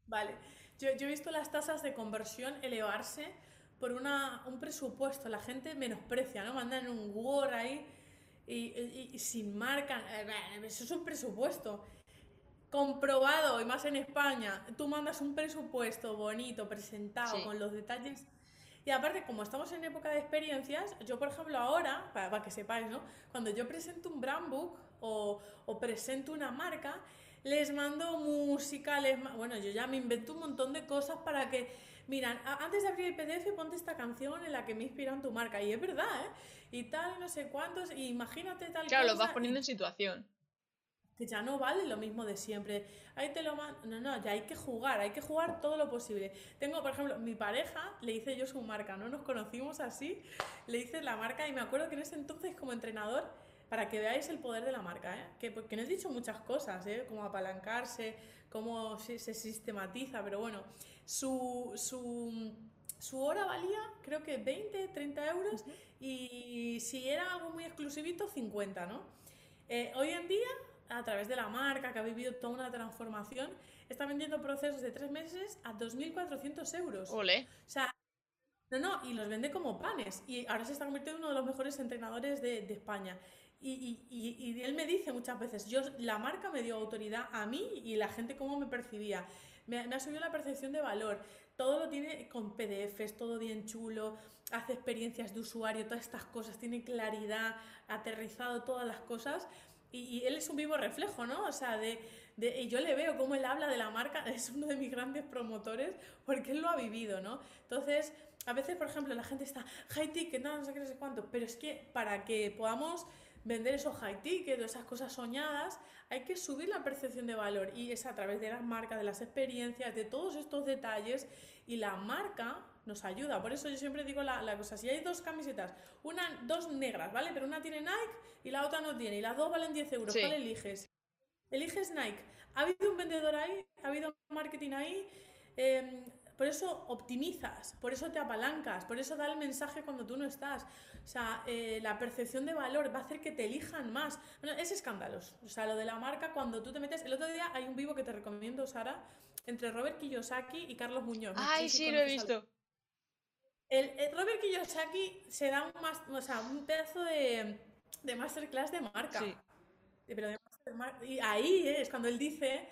Vale. Yo, yo, he visto las tasas de conversión elevarse por una, un presupuesto. La gente menosprecia, ¿no? Mandan un Word ahí y, y, y sin marca. Eso es un presupuesto. Comprobado, y más en España. Tú mandas un presupuesto bonito, presentado, sí. con los detalles y aparte, como estamos en época de experiencias, yo, por ejemplo, ahora, para, para que sepáis, ¿no? Cuando yo presento un brand book o, o presento una marca, les mando música, les ma bueno, yo ya me invento un montón de cosas para que, miran, antes de abrir el PDF, ponte esta canción en la que me inspiran tu marca. Y es verdad, ¿eh? Y tal, no sé cuántos, y imagínate tal Claro, cosa, lo vas poniendo y... en situación que ya no vale lo mismo de siempre. Ahí te lo man... No, no, ya hay que jugar, hay que jugar todo lo posible. Tengo, por ejemplo, mi pareja, le hice yo su marca, ¿no? Nos conocimos así, le hice la marca y me acuerdo que en ese entonces como entrenador, para que veáis el poder de la marca, ¿eh? Que, porque no he dicho muchas cosas, ¿eh? Como apalancarse, cómo se, se sistematiza, pero bueno, su, su, su hora valía creo que 20, 30 euros uh -huh. y si era algo muy exclusivito, 50, ¿no? Eh, hoy en día a través de la marca, que ha vivido toda una transformación, está vendiendo procesos de tres meses a 2.400 euros. Ole. O sea, No, no, y los vende como panes. Y ahora se está convirtiendo en uno de los mejores entrenadores de, de España. Y, y- y- él me dice muchas veces, yo, la marca me dio autoridad a mí y la gente cómo me percibía. Me, me ha subido la percepción de valor. Todo lo tiene con PDFs, todo bien chulo, hace experiencias de usuario, todas estas cosas, tiene claridad, aterrizado todas las cosas. Y, y él es un vivo reflejo, ¿no? O sea, de, de- y yo le veo cómo él habla de la marca, [laughs] es uno de mis grandes promotores porque él lo ha vivido, ¿no? Entonces, a veces, por ejemplo, la gente está high ticket, no, no sé qué, no sé cuánto, pero es que para que podamos vender esos high ticket o esas cosas soñadas, hay que subir la percepción de valor y es a través de las marcas, de las experiencias, de todos estos detalles y la marca nos ayuda. Por eso yo siempre digo la, la cosa, si hay dos camisetas, una, dos negras, ¿vale? Pero una tiene Nike y la otra no tiene y las dos valen 10 euros, Sí. ¿cuál eliges? Eliges Nike. ¿Ha habido un vendedor ahí? ¿Ha habido marketing ahí? Em, por eso optimizas, por eso te apalancas, por eso da el mensaje cuando tú no estás. O sea, eh, la percepción de valor va a hacer que te elijan más. Bueno, es escándalos. O sea, lo de la marca, cuando tú te metes. El otro día hay un vivo que te recomiendo, Sara, entre Robert Kiyosaki y Carlos Muñoz. No Ay, sé si sí, lo he al- visto. el, el Robert Kiyosaki se da un, mas- o sea, un pedazo de, de masterclass de marca. Sí. Pero de master- mar- y ahí eh, es cuando él dice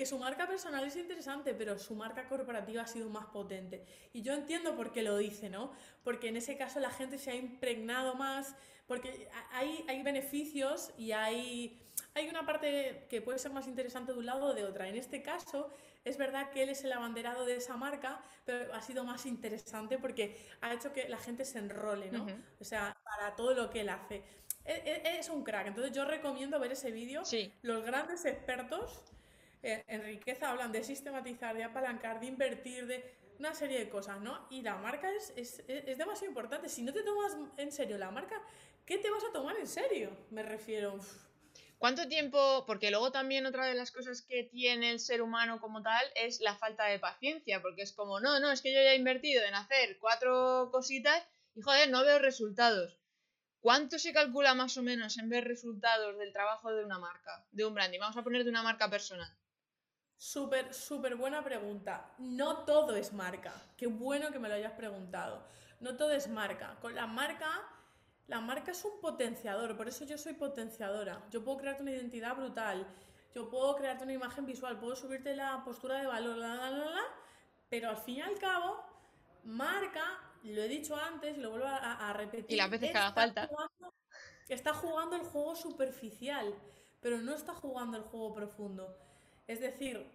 que su marca personal es interesante, pero su marca corporativa ha sido más potente. Y yo entiendo por qué lo dice, ¿no? Porque en ese caso la gente se ha impregnado más, porque hay, hay beneficios y hay, hay una parte que puede ser más interesante de un lado o de otra. En este caso, es verdad que él es el abanderado de esa marca, pero ha sido más interesante porque ha hecho que la gente se enrole, ¿no? O sea, para todo lo que él hace. Es un crack, entonces yo recomiendo ver ese vídeo. Sí. Los grandes expertos en riqueza hablan de sistematizar, de apalancar, de invertir, de una serie de cosas, ¿no? Y la marca es, es, es- demasiado importante. Si no te tomas en serio la marca, ¿qué te vas a tomar en serio? Me refiero. ¿Cuánto tiempo? Porque luego también otra de las cosas que tiene el ser humano como tal es la falta de paciencia, porque es como, no, no, es que yo ya he invertido en hacer cuatro cositas y joder, no veo resultados. ¿Cuánto se calcula más o menos en ver resultados del trabajo de una marca, de un branding? Vamos a poner de una marca personal. Súper, súper buena pregunta. No todo es marca. Qué bueno que me lo hayas preguntado. No todo es marca. Con la marca, la marca es un potenciador, por eso yo soy potenciadora. Yo puedo crearte una identidad brutal, yo puedo crearte una imagen visual, puedo subirte la postura de valor, la, la, la, la, pero al fin y al cabo, marca, lo he dicho antes y lo vuelvo a, a repetir. Y las veces que haga falta. jugando- está jugando el juego superficial, pero no está jugando el juego profundo. Es decir,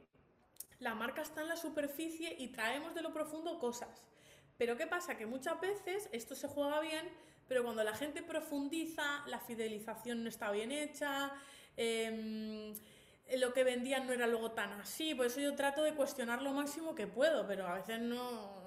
la marca está en la superficie y traemos de lo profundo cosas. Pero ¿qué pasa? Que muchas veces esto se juega bien, pero cuando la gente profundiza, la fidelización no está bien hecha, em, lo que vendían no era luego tan así. Por eso yo trato de cuestionar lo máximo que puedo, pero a veces no...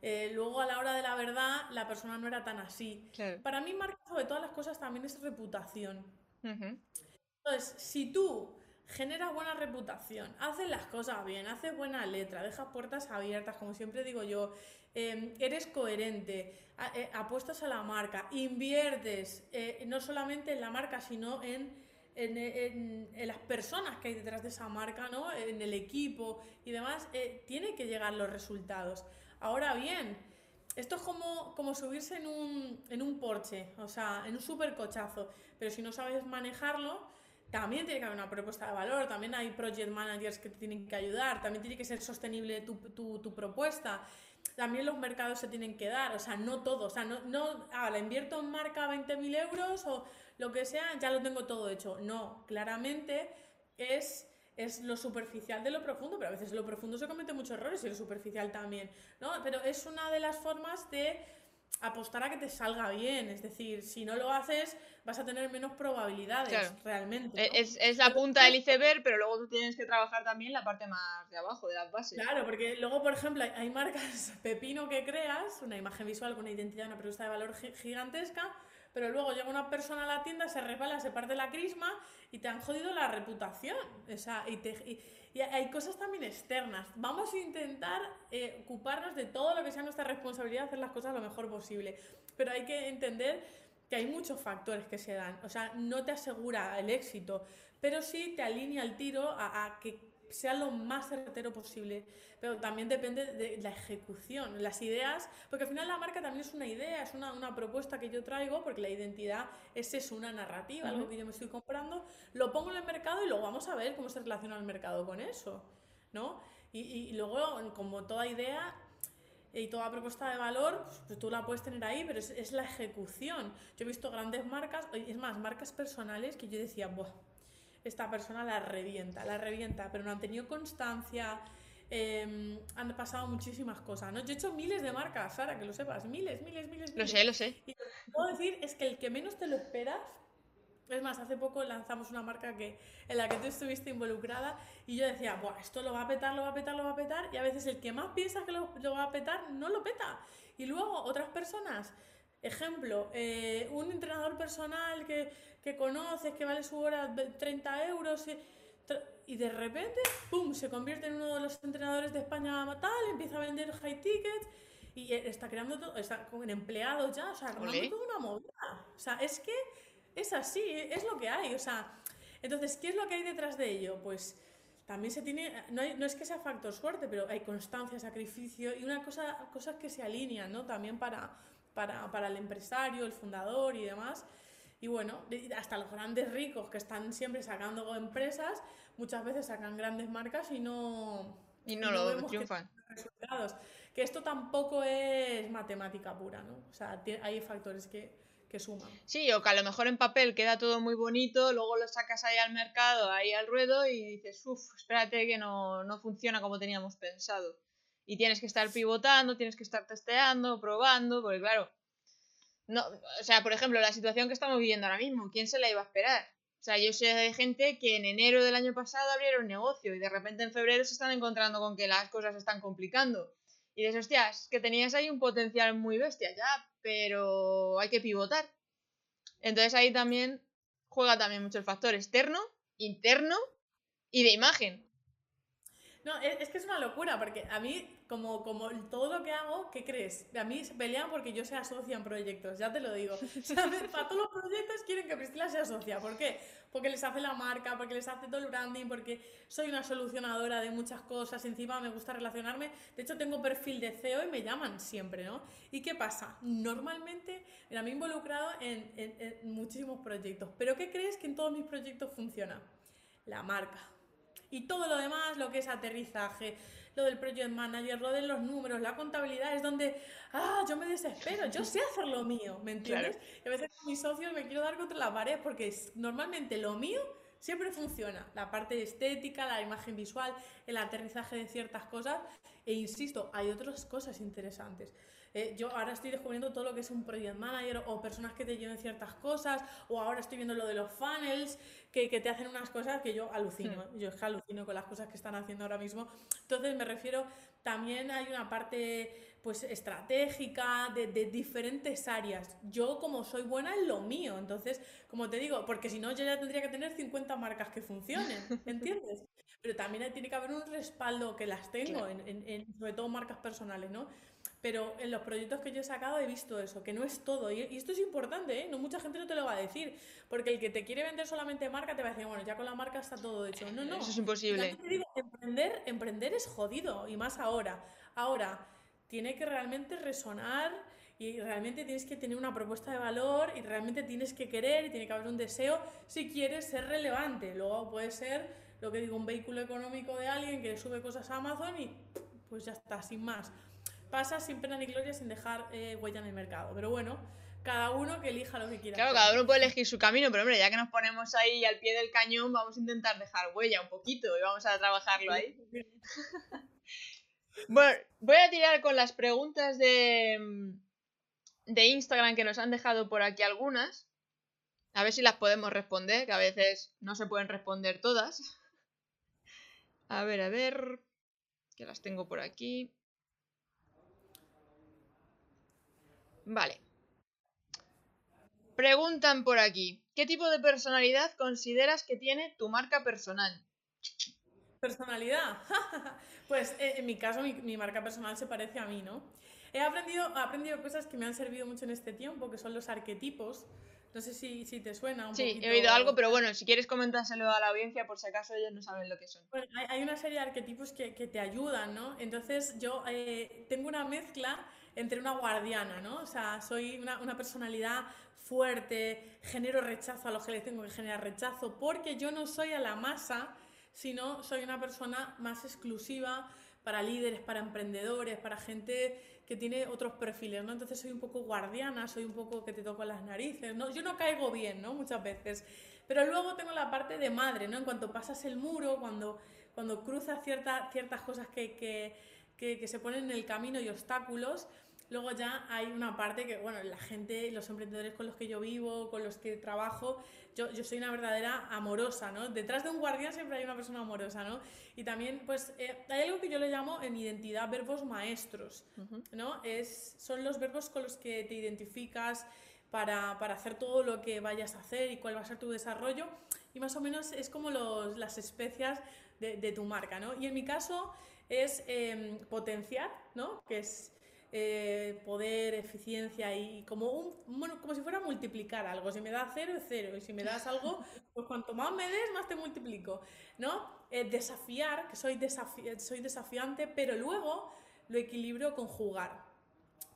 eh, luego a la hora de la verdad, la persona no era tan así. Claro. Para mí, marca sobre todas las cosas también es reputación. Entonces, si tú generas buena reputación, haces las cosas bien, haces buena letra, dejas puertas abiertas, como siempre digo yo, eh, eres coherente, eh, apuestas a la marca, inviertes eh, no solamente en la marca, sino en, en- en- en las personas que hay detrás de esa marca, ¿no? en el equipo y demás, eh, tiene que llegar los resultados. Ahora bien, esto es como, como subirse en un, en un Porsche, o sea, en un supercochazo, pero si no sabes manejarlo, también tiene que haber una propuesta de valor, también hay project managers que te tienen que ayudar, también tiene que ser sostenible tu, tu- tu propuesta, también los mercados se tienen que dar, o sea, no todo, o sea, no, no ah, la invierto en marca 20.000 euros o lo que sea, ya lo tengo todo hecho. No, claramente es, es lo superficial de lo profundo, pero a veces lo profundo se cometen muchos errores y lo superficial también, ¿no? Pero es una de las formas de apostar a que te salga bien, es decir, si no lo haces vas a tener menos probabilidades Claro. realmente. E- ¿no? Es, es la punta del iceberg, pero luego tú tienes que trabajar también la parte más de abajo, de las bases. Claro, porque luego, por ejemplo, hay- hay marcas [laughs] pepino que creas, una imagen visual con una identidad, una propuesta de valor gi- gigantesca, pero luego llega una persona a la tienda, se resbala, se parte la crisma y te han jodido la reputación. O sea, y, te- y- y hay cosas también externas. Vamos a intentar eh, ocuparnos de todo lo que sea nuestra responsabilidad, hacer las cosas lo mejor posible. Pero hay que entender que hay muchos factores que se dan. O sea, no te asegura el éxito, pero sí te alinea el tiro a, a que sea lo más certero posible, pero también depende de la ejecución, las ideas, porque al final la marca también es una idea, es una, una propuesta que yo traigo, porque la identidad es eso, una narrativa, algo que yo me estoy comprando, lo pongo en el mercado y luego vamos a ver cómo se relaciona el mercado con eso, ¿no? Y, y luego, como toda idea, y toda propuesta de valor, pues tú la puedes tener ahí, pero es, es, la ejecución. Yo he visto grandes marcas, es más, marcas personales que yo decía, Buah, esta persona la revienta, la revienta, pero no han tenido constancia, eh, han pasado muchísimas cosas, ¿no? Yo he hecho miles de marcas, Sara, que lo sepas, miles, miles, miles. Lo sé, lo sé. Y lo que puedo decir es que el que menos te lo esperas, es más, hace poco lanzamos una marca que, en la que tú estuviste involucrada y yo decía, Buah, esto lo va a petar, lo va a petar, lo va a petar, y a veces el que más piensa que lo, lo va a petar no lo peta. Y luego otras personas Ejemplo, eh, un entrenador personal que, que, conoces, que vale su hora 30 euros y, de repente, ¡pum!, se convierte en uno de los entrenadores de España tal, empieza a vender high tickets y está creando todo, está con empleados ya, o sea, creando toda una movida. O sea, es que es así, es lo que hay, o sea, entonces, ¿qué es lo que hay detrás de ello? Pues también se tiene, no, hay, no, es que sea factor suerte, pero hay constancia, sacrificio y una cosa, cosas que se alinean, ¿no? También para para, para el empresario, el fundador y demás. Y bueno, hasta los grandes ricos que están siempre sacando empresas, muchas veces sacan grandes marcas y no, y no, no lo triunfan. Que, resultados. que esto tampoco es matemática pura, ¿no? O sea, hay factores que, que suman. Sí, o que a lo mejor en papel queda todo muy bonito, luego lo sacas ahí al mercado, ahí al ruedo y dices, uff, espérate que no, no funciona como teníamos pensado y tienes que estar pivotando, tienes que estar testeando, probando, porque claro, no, o sea, por ejemplo, la situación que estamos viviendo ahora mismo, ¿quién se la iba a esperar? O sea, yo sé de gente que en enero del año pasado abrieron negocio y de repente en febrero se están encontrando con que las cosas se están complicando. Y dices, hostias, que tenías ahí un potencial muy bestia, ya, pero hay que pivotar. Entonces ahí también juega también mucho el factor externo, interno y de imagen. No, es, que es una locura, porque a mí, como, como todo lo que hago, ¿qué crees? A mí se pelean porque yo sea socia en proyectos, ya te lo digo. Para todos los proyectos quieren que Priscila sea socia. ¿Por qué? Porque les hace la marca, porque les hace todo el branding, porque soy una solucionadora de muchas cosas, encima me gusta relacionarme. De hecho, tengo perfil de CEO y me llaman siempre, ¿no? ¿Y qué pasa? Normalmente me he involucrado en, en muchísimos proyectos. ¿Pero qué crees que en todos mis proyectos funciona? La marca y todo lo demás, lo que es aterrizaje, lo del project manager, lo de los números, la contabilidad, es donde, ah, yo me desespero, yo sé hacer lo mío, ¿me entiendes? Y a veces con mis socios me quiero dar contra la pared porque normalmente lo mío siempre funciona. La parte estética, la imagen visual, el aterrizaje de ciertas cosas. E insisto, hay otras cosas interesantes. Eh, yo ahora estoy descubriendo todo lo que es un project manager o personas que te lleven ciertas cosas, o ahora estoy viendo lo de los funnels, que, que te hacen unas cosas que yo alucino. Hmm. Yo es que alucino con las cosas que están haciendo ahora mismo. Entonces me refiero, también hay una parte pues estratégica de, de, diferentes áreas. Yo como soy buena en lo mío, entonces, como te digo, porque si no yo ya tendría que tener 50 marcas que funcionen, [laughs] ¿entiendes? Pero también tiene que haber un respaldo que las tengo, claro. en, en, en, sobre todo marcas personales, ¿no? Pero en los proyectos que yo he sacado he visto eso, que no es todo. Y, esto es importante, ¿eh? No mucha gente no te lo va a decir. Porque el que te quiere vender solamente marca te va a decir, bueno, ya con la marca está todo hecho. No, no. Eso es imposible. Te digo, emprender, emprender es jodido. Y más ahora. Ahora, tiene que realmente resonar y realmente tienes que tener una propuesta de valor y realmente tienes que querer y tiene que haber un deseo si quieres ser relevante. Luego puede ser, lo que digo, un vehículo económico de alguien que sube cosas a Amazon y pues ya está, sin más pasa sin pena ni gloria sin dejar eh, huella en el mercado. Pero bueno, cada uno que elija lo que quiera. Claro, cada uno puede elegir su camino, pero hombre, ya que nos ponemos ahí al pie del cañón, vamos a intentar dejar huella un poquito y vamos a trabajarlo ahí. [laughs] bueno, voy a tirar con las preguntas de, de Instagram que nos han dejado por aquí algunas. A ver si las podemos responder, que a veces no se pueden responder todas. A ver, a ver. Que las tengo por aquí. Vale. Preguntan por aquí, ¿qué tipo de personalidad consideras que tiene tu marca personal? Personalidad. [laughs] pues eh, en mi caso, mi, mi, marca personal se parece a mí, ¿no? He aprendido, he aprendido cosas que me han servido mucho en este tiempo, que son los arquetipos, No sé si, si te suena un Sí, he oído algo, pero bueno, si quieres comentárselo a la audiencia por si acaso ellos no saben lo que son. Bueno, hay, hay una serie de arquetipos que, que, te ayudan, ¿no? Entonces yo eh, tengo una mezcla entre una guardiana, ¿no? O sea, soy una, una personalidad fuerte, genero rechazo a los que les tengo que generar rechazo, porque yo no soy a la masa, sino soy una persona más exclusiva para líderes, para emprendedores, para gente que tiene otros perfiles, ¿no? Entonces soy un poco guardiana, soy un poco que te toco las narices, ¿no? Yo no caigo bien, ¿no? Muchas veces. Pero luego tengo la parte de madre, ¿no? En cuanto pasas el muro, cuando, cuando cruzas cierta, ciertas cosas que, que, que, que se ponen en el camino y obstáculos, Luego ya hay una parte que, bueno, la gente, los emprendedores con los que yo vivo, con los que trabajo, yo, yo soy una verdadera amorosa, ¿no? Detrás de un guardián siempre hay una persona amorosa, ¿no? Y también, pues, eh, hay algo que yo le llamo en identidad verbos maestros, ¿no? Es, son los verbos con los que te identificas para, para, hacer todo lo que vayas a hacer y cuál va a ser tu desarrollo. Y más o menos es como los, las especias de, de, tu marca, ¿no? Y en mi caso es eh, potenciar, ¿no? Que es eh, poder, eficiencia y como, un, bueno, como si fuera multiplicar algo. Si me da cero, es cero. Y si me das algo, [laughs] pues cuanto más me des, más te multiplico. ¿no? Eh, desafiar, que soy, desafi soy desafiante, pero luego lo equilibro con jugar.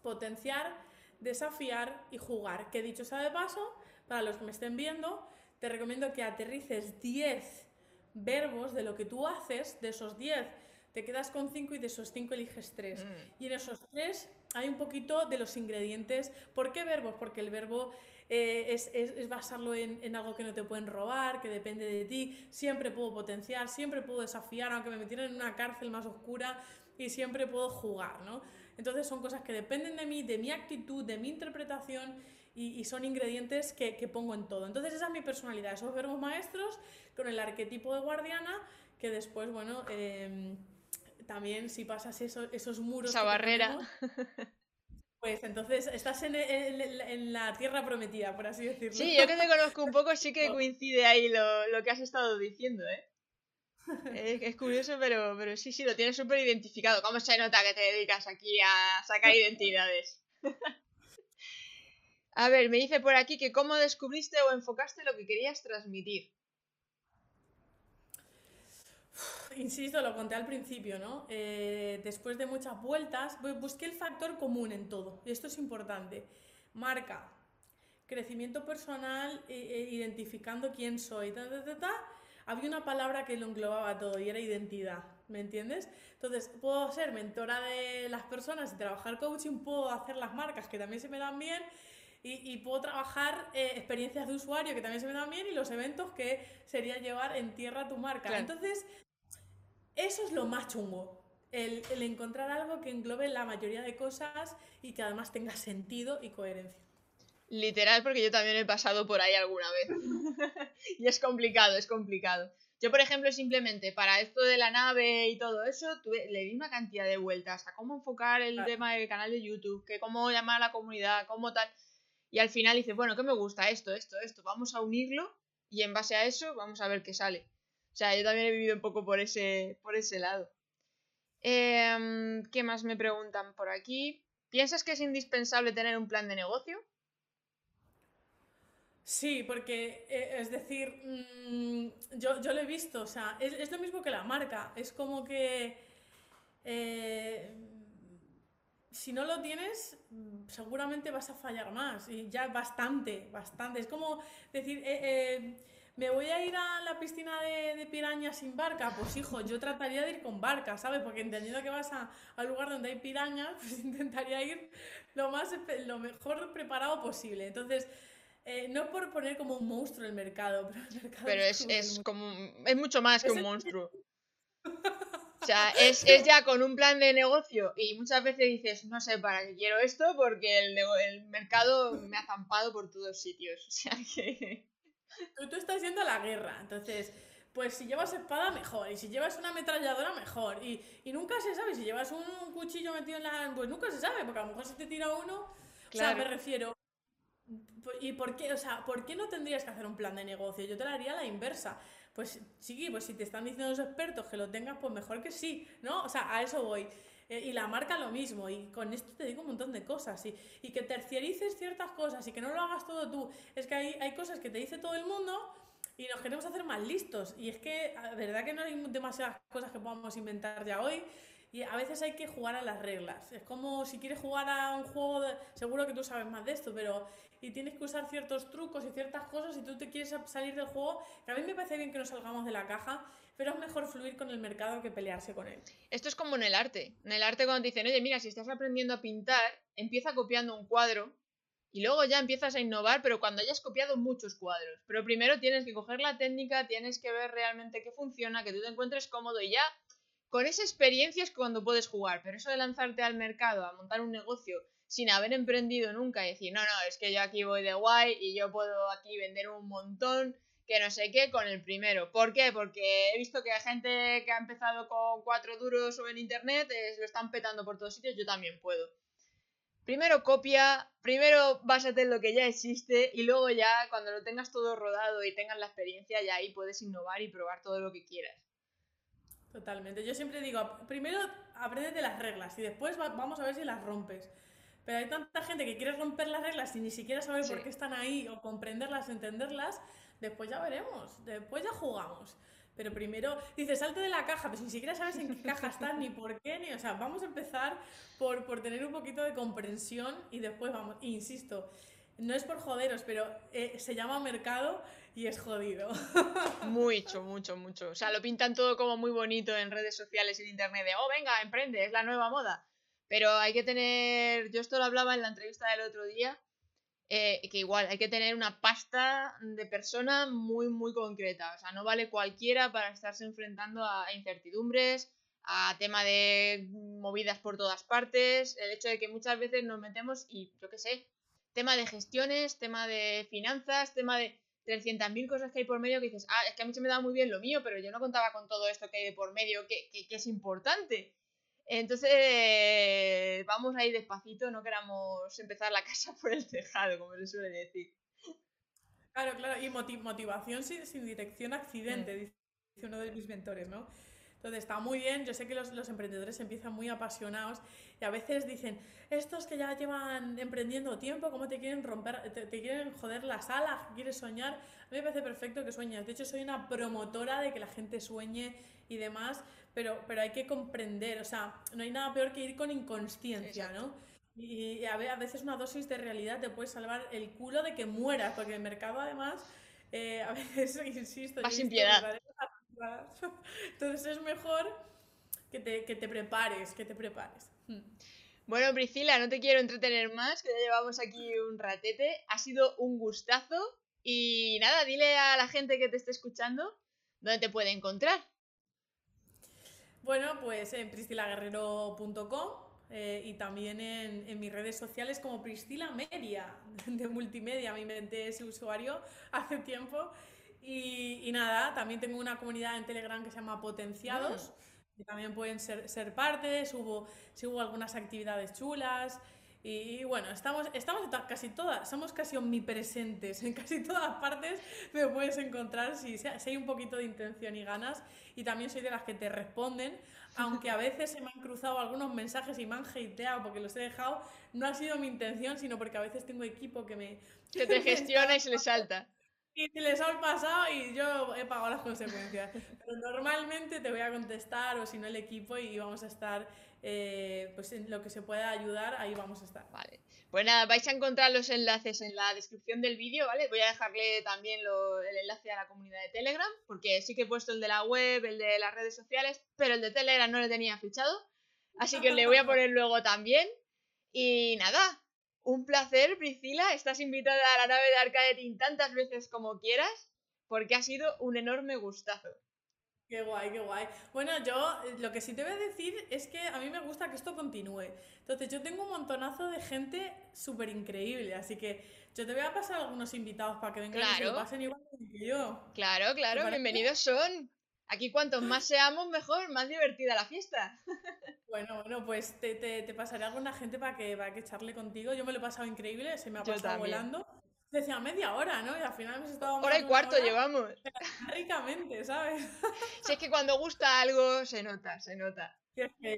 Potenciar, desafiar y jugar. Que dicho sea de paso, para los que me estén viendo, te recomiendo que aterrices 10 verbos de lo que tú haces, de esos 10 te quedas con cinco y de esos cinco eliges tres. Mm. Y en esos tres hay un poquito de los ingredientes. ¿Por qué verbos? Porque el verbo eh, es, es, basarlo en, en, algo que no te pueden robar, que depende de ti. Siempre puedo potenciar, siempre puedo desafiar, aunque me metieran en una cárcel más oscura, y siempre puedo jugar, ¿no? Entonces son cosas que dependen de mí, de mi actitud, de mi interpretación. Y, y son ingredientes que, que, pongo en todo. Entonces esa es mi personalidad, esos verbos maestros con el arquetipo de guardiana que después, bueno, eh, también si pasas eso, esos muros... Esa barrera. pues entonces estás en, en, en, la tierra prometida, por así decirlo. Sí, yo que te conozco un poco, sí que [laughs] coincide ahí lo, lo que has estado diciendo, ¿eh? [laughs] Es, es, curioso, pero, pero sí, sí, lo tienes súper identificado. ¿Cómo se nota que te dedicas aquí a sacar identidades? [laughs] a ver, me dice por aquí que cómo descubriste o enfocaste lo que querías transmitir. Insisto, lo conté al principio, ¿no? Eh, después de muchas vueltas, busqué el factor común en todo. Y esto es importante. Marca, crecimiento personal, e, e identificando quién soy. Ta, ta, ta, Había una palabra que lo englobaba todo y era identidad. ¿Me entiendes? Entonces, puedo ser mentora de las personas y trabajar coaching, puedo hacer las marcas que también se me dan bien. Y, y, puedo trabajar eh, experiencias de usuario que también se me dan bien y los eventos que sería llevar en tierra tu marca. Claro. Entonces, eso es lo más chungo. El, el, encontrar algo que englobe la mayoría de cosas y que además tenga sentido y coherencia. Literal, porque yo también he pasado por ahí alguna vez. [laughs] y es complicado, es complicado. Yo, por ejemplo, simplemente para esto de la nave y todo eso, tuve, le di una cantidad de vueltas a cómo enfocar el claro. tema del canal de YouTube, que cómo llamar a la comunidad, cómo tal. Y al final dices, bueno, ¿qué me gusta? Esto, esto, esto. Vamos a unirlo y en base a eso vamos a ver qué sale. O sea, yo también he vivido un poco por ese, por ese lado. Eh, ¿Qué más me preguntan por aquí? ¿Piensas que es indispensable tener un plan de negocio? Sí, porque eh, es decir, mmm, yo, yo, lo he visto, o sea, es, es, lo mismo que la marca, es como que eh, si no lo tienes, seguramente vas a fallar más, y ya bastante, bastante. Es como decir, eh, eh ¿Me voy a ir a la piscina de, de, pirañas sin barca? Pues hijo, yo trataría de ir con barca, ¿sabes? Porque entendiendo que vas a, al lugar donde hay pirañas, [laughs] pues intentaría ir lo, más, lo mejor preparado posible. Entonces, eh, no por poner como un monstruo el mercado, pero el mercado Pero es, es, como, es mucho más que un monstruo. [laughs] O sea, es, es, ya con un plan de negocio y muchas veces dices, no sé para qué quiero esto porque el, el mercado me ha zampado por todos sitios. [laughs] O sea que... Tú, tú estás yendo a la guerra, entonces, pues si llevas espada, mejor. Y si llevas una ametralladora, mejor. Y, y nunca se sabe, si llevas un cuchillo metido en la... Pues nunca se sabe, porque a lo mejor se te tira uno... Claro. O sea, me refiero... ¿Y por qué? O sea, ¿por qué no tendrías que hacer un plan de negocio? Yo te lo haría a la inversa. Pues sí, pues si te están diciendo los expertos que lo tengas, pues mejor que sí, ¿no? O sea, a eso voy. Eh, y la marca lo mismo, y con esto te digo un montón de cosas, y, y que terciarices ciertas cosas y que no lo hagas todo tú. Es que hay, hay cosas que te dice todo el mundo y nos queremos hacer más listos. Y es que, la verdad que no hay demasiadas cosas que podamos inventar ya hoy. Y a veces hay que jugar a las reglas. Es como si quieres jugar a un juego, seguro que tú sabes más de esto, pero y tienes que usar ciertos trucos y ciertas cosas y tú te quieres salir del juego, que a mí me parece bien que nos salgamos de la caja, pero es mejor fluir con el mercado que pelearse con él. Esto es como en el arte. En el arte cuando te dicen, oye, mira, si estás aprendiendo a pintar, empieza copiando un cuadro y luego ya empiezas a innovar, pero cuando hayas copiado muchos cuadros. Pero primero tienes que coger la técnica, tienes que ver realmente qué funciona, que tú te encuentres cómodo y ya con esa experiencia es cuando puedes jugar. Pero eso de lanzarte al mercado, a montar un negocio sin haber emprendido nunca y decir, no, no, es que yo aquí voy de guay y yo puedo aquí vender un montón, que no sé qué, con el primero. ¿Por qué? Porque he visto que hay gente que ha empezado con cuatro duros o en internet, lo están petando por todos sitios, yo también puedo. Primero copia, primero básate en lo que ya existe y luego ya cuando lo tengas todo rodado y tengas la experiencia, ya ahí puedes innovar y probar todo lo que quieras. Totalmente. Yo siempre digo, primero aprende las reglas y después vamos a ver si las rompes. Pero hay tanta gente que quiere romper las reglas sin ni siquiera saber por qué están ahí o comprenderlas, entenderlas. Después ya veremos, después ya jugamos. Pero primero, dice, salte de la caja, pero ni siquiera sabes en qué caja estás, ni por qué, ni. O sea, vamos a empezar por, por tener un poquito de comprensión y después vamos. insisto, no es por joderos, pero eh, se llama mercado y es jodido. [laughs] Mucho, mucho, mucho. O sea, lo pintan todo como muy bonito en redes sociales y en internet de, oh, venga, emprende, es la nueva moda. Pero hay que tener, yo esto lo hablaba en la entrevista del otro día, eh, que igual hay que tener una pasta de persona muy, muy concreta. O sea, no vale cualquiera para estarse enfrentando a incertidumbres, a tema de movidas por todas partes, el hecho de que muchas veces nos metemos y, yo qué sé, tema de gestiones, tema de finanzas, tema de 300.000 cosas que hay por medio que dices, ah, es que a mí se me da muy bien lo mío, pero yo no contaba con todo esto que hay de por medio, que, que es importante. Entonces, vamos a ir despacito, no queramos empezar la [laughs] casa por el tejado, como se suele decir. Claro, claro, y motivación sin, dirección accidente, dice uno de mis mentores, ¿no? Entonces está muy bien, yo sé que los, emprendedores empiezan muy apasionados y a veces dicen, estos que ya llevan emprendiendo tiempo, ¿cómo te quieren romper, te, quieren joder las alas, quieres soñar? A mí me parece perfecto que sueñes, de hecho soy una promotora de que la gente sueñe y demás, pero, pero hay que comprender, o sea, no hay nada peor que ir con inconsciencia, ¿no? Y a veces una dosis de realidad te puede salvar el culo de que mueras, porque el mercado además, eh, a veces, [laughs] insisto, va sin piedad. [laughs] Entonces es mejor que te, que te prepares, que te prepares. Hmm. Bueno, Priscila, no te quiero entretener más, que ya llevamos aquí un ratete. Ha sido un gustazo. Y nada, dile a la gente que te esté escuchando dónde te puede encontrar. Bueno, pues en pristilaguerrero.com eh, y también en, mis redes sociales como Priscila Media, [laughs] de multimedia. Me inventé ese usuario hace tiempo. Y, nada, también tengo una comunidad en Telegram que se llama Potenciados, mm. que también pueden ser, ser parte. Subo, subo algunas actividades chulas. Y, bueno, estamos, estamos casi todas, somos casi omnipresentes, en casi todas partes me puedes encontrar si, si hay un poquito de intención y ganas. Y también soy de las que te responden, [laughs] aunque a veces se me han cruzado algunos mensajes y me han hateado porque los he dejado. No ha sido mi intención, sino porque a veces tengo equipo que me... Que te [laughs] gestiona y se le salta. Y les ha pasado y yo he pagado las consecuencias. Pero normalmente te voy a contestar o si no el equipo y vamos a estar eh, pues en lo que se pueda ayudar, ahí vamos a estar. Vale. Pues nada, vais a encontrar los enlaces en la descripción del vídeo, ¿vale? Voy a dejarle también el enlace a la comunidad de Telegram, porque sí que he puesto el de la web, el de las redes sociales, pero el de Telegram no le tenía fichado. Así que le voy a poner luego también. Y nada, un placer, Priscila. Estás invitada a la nave de Arcadetin tantas veces como quieras, porque ha sido un enorme gustazo. Qué guay, qué guay. Bueno, yo lo que sí te voy a decir es que a mí me gusta que esto continúe. Entonces, yo tengo un montonazo de gente súper increíble, así que yo te voy a pasar algunos invitados para que vengan y se pasen igual que yo. Claro, claro, bienvenidos son. Aquí cuantos más seamos, mejor, más divertida la fiesta. [laughs] Bueno, bueno, pues te, te, pasaré alguna gente para que, para que echarle contigo. Yo me lo he pasado increíble, se me ha pasado volando. Decía media hora, ¿no? Y al final hemos estado... Hora y cuarto llevamos. Ricamente, ¿sabes? [laughs] Si es que cuando gusta algo se nota, se nota.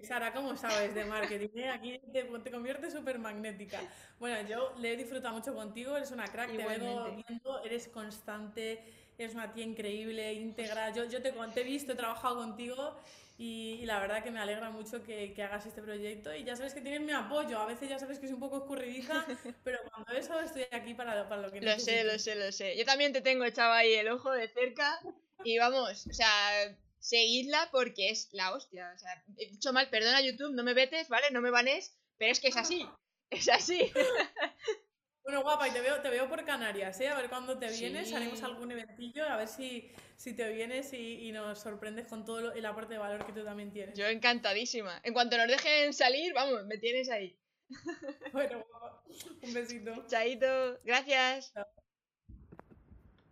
Sara, ¿cómo sabes de marketing? eh? Aquí te, te conviertes súper magnética. Bueno, yo le he disfrutado mucho contigo, eres una crack, te vengo Igualmente. viendo, eres constante, eres una tía increíble, íntegra. Yo, yo te, te he visto, he trabajado contigo y, y la verdad que me alegra mucho que, que hagas este proyecto y ya sabes que tienes mi apoyo. A veces ya sabes que soy un poco escurridiza, [laughs] pero cuando eso estoy aquí para, para lo que Lo sé, lo necesites. sé, lo sé. Yo también te tengo echado ahí el ojo de cerca y vamos, o sea, seguidla porque es la hostia. O sea, he dicho mal, perdona YouTube, no me vetes, ¿vale? No me banes, pero es que es así. Es así. [laughs] Bueno, guapa, y te veo, te veo por Canarias, ¿eh? A ver cuándo te vienes, Sí. haremos algún eventillo, a ver si, si te vienes y, y nos sorprendes con todo lo- el aporte de valor que tú también tienes. Yo encantadísima. En cuanto nos dejen salir, vamos, me tienes ahí. [laughs] Bueno, guapa, un besito. Chaito, gracias.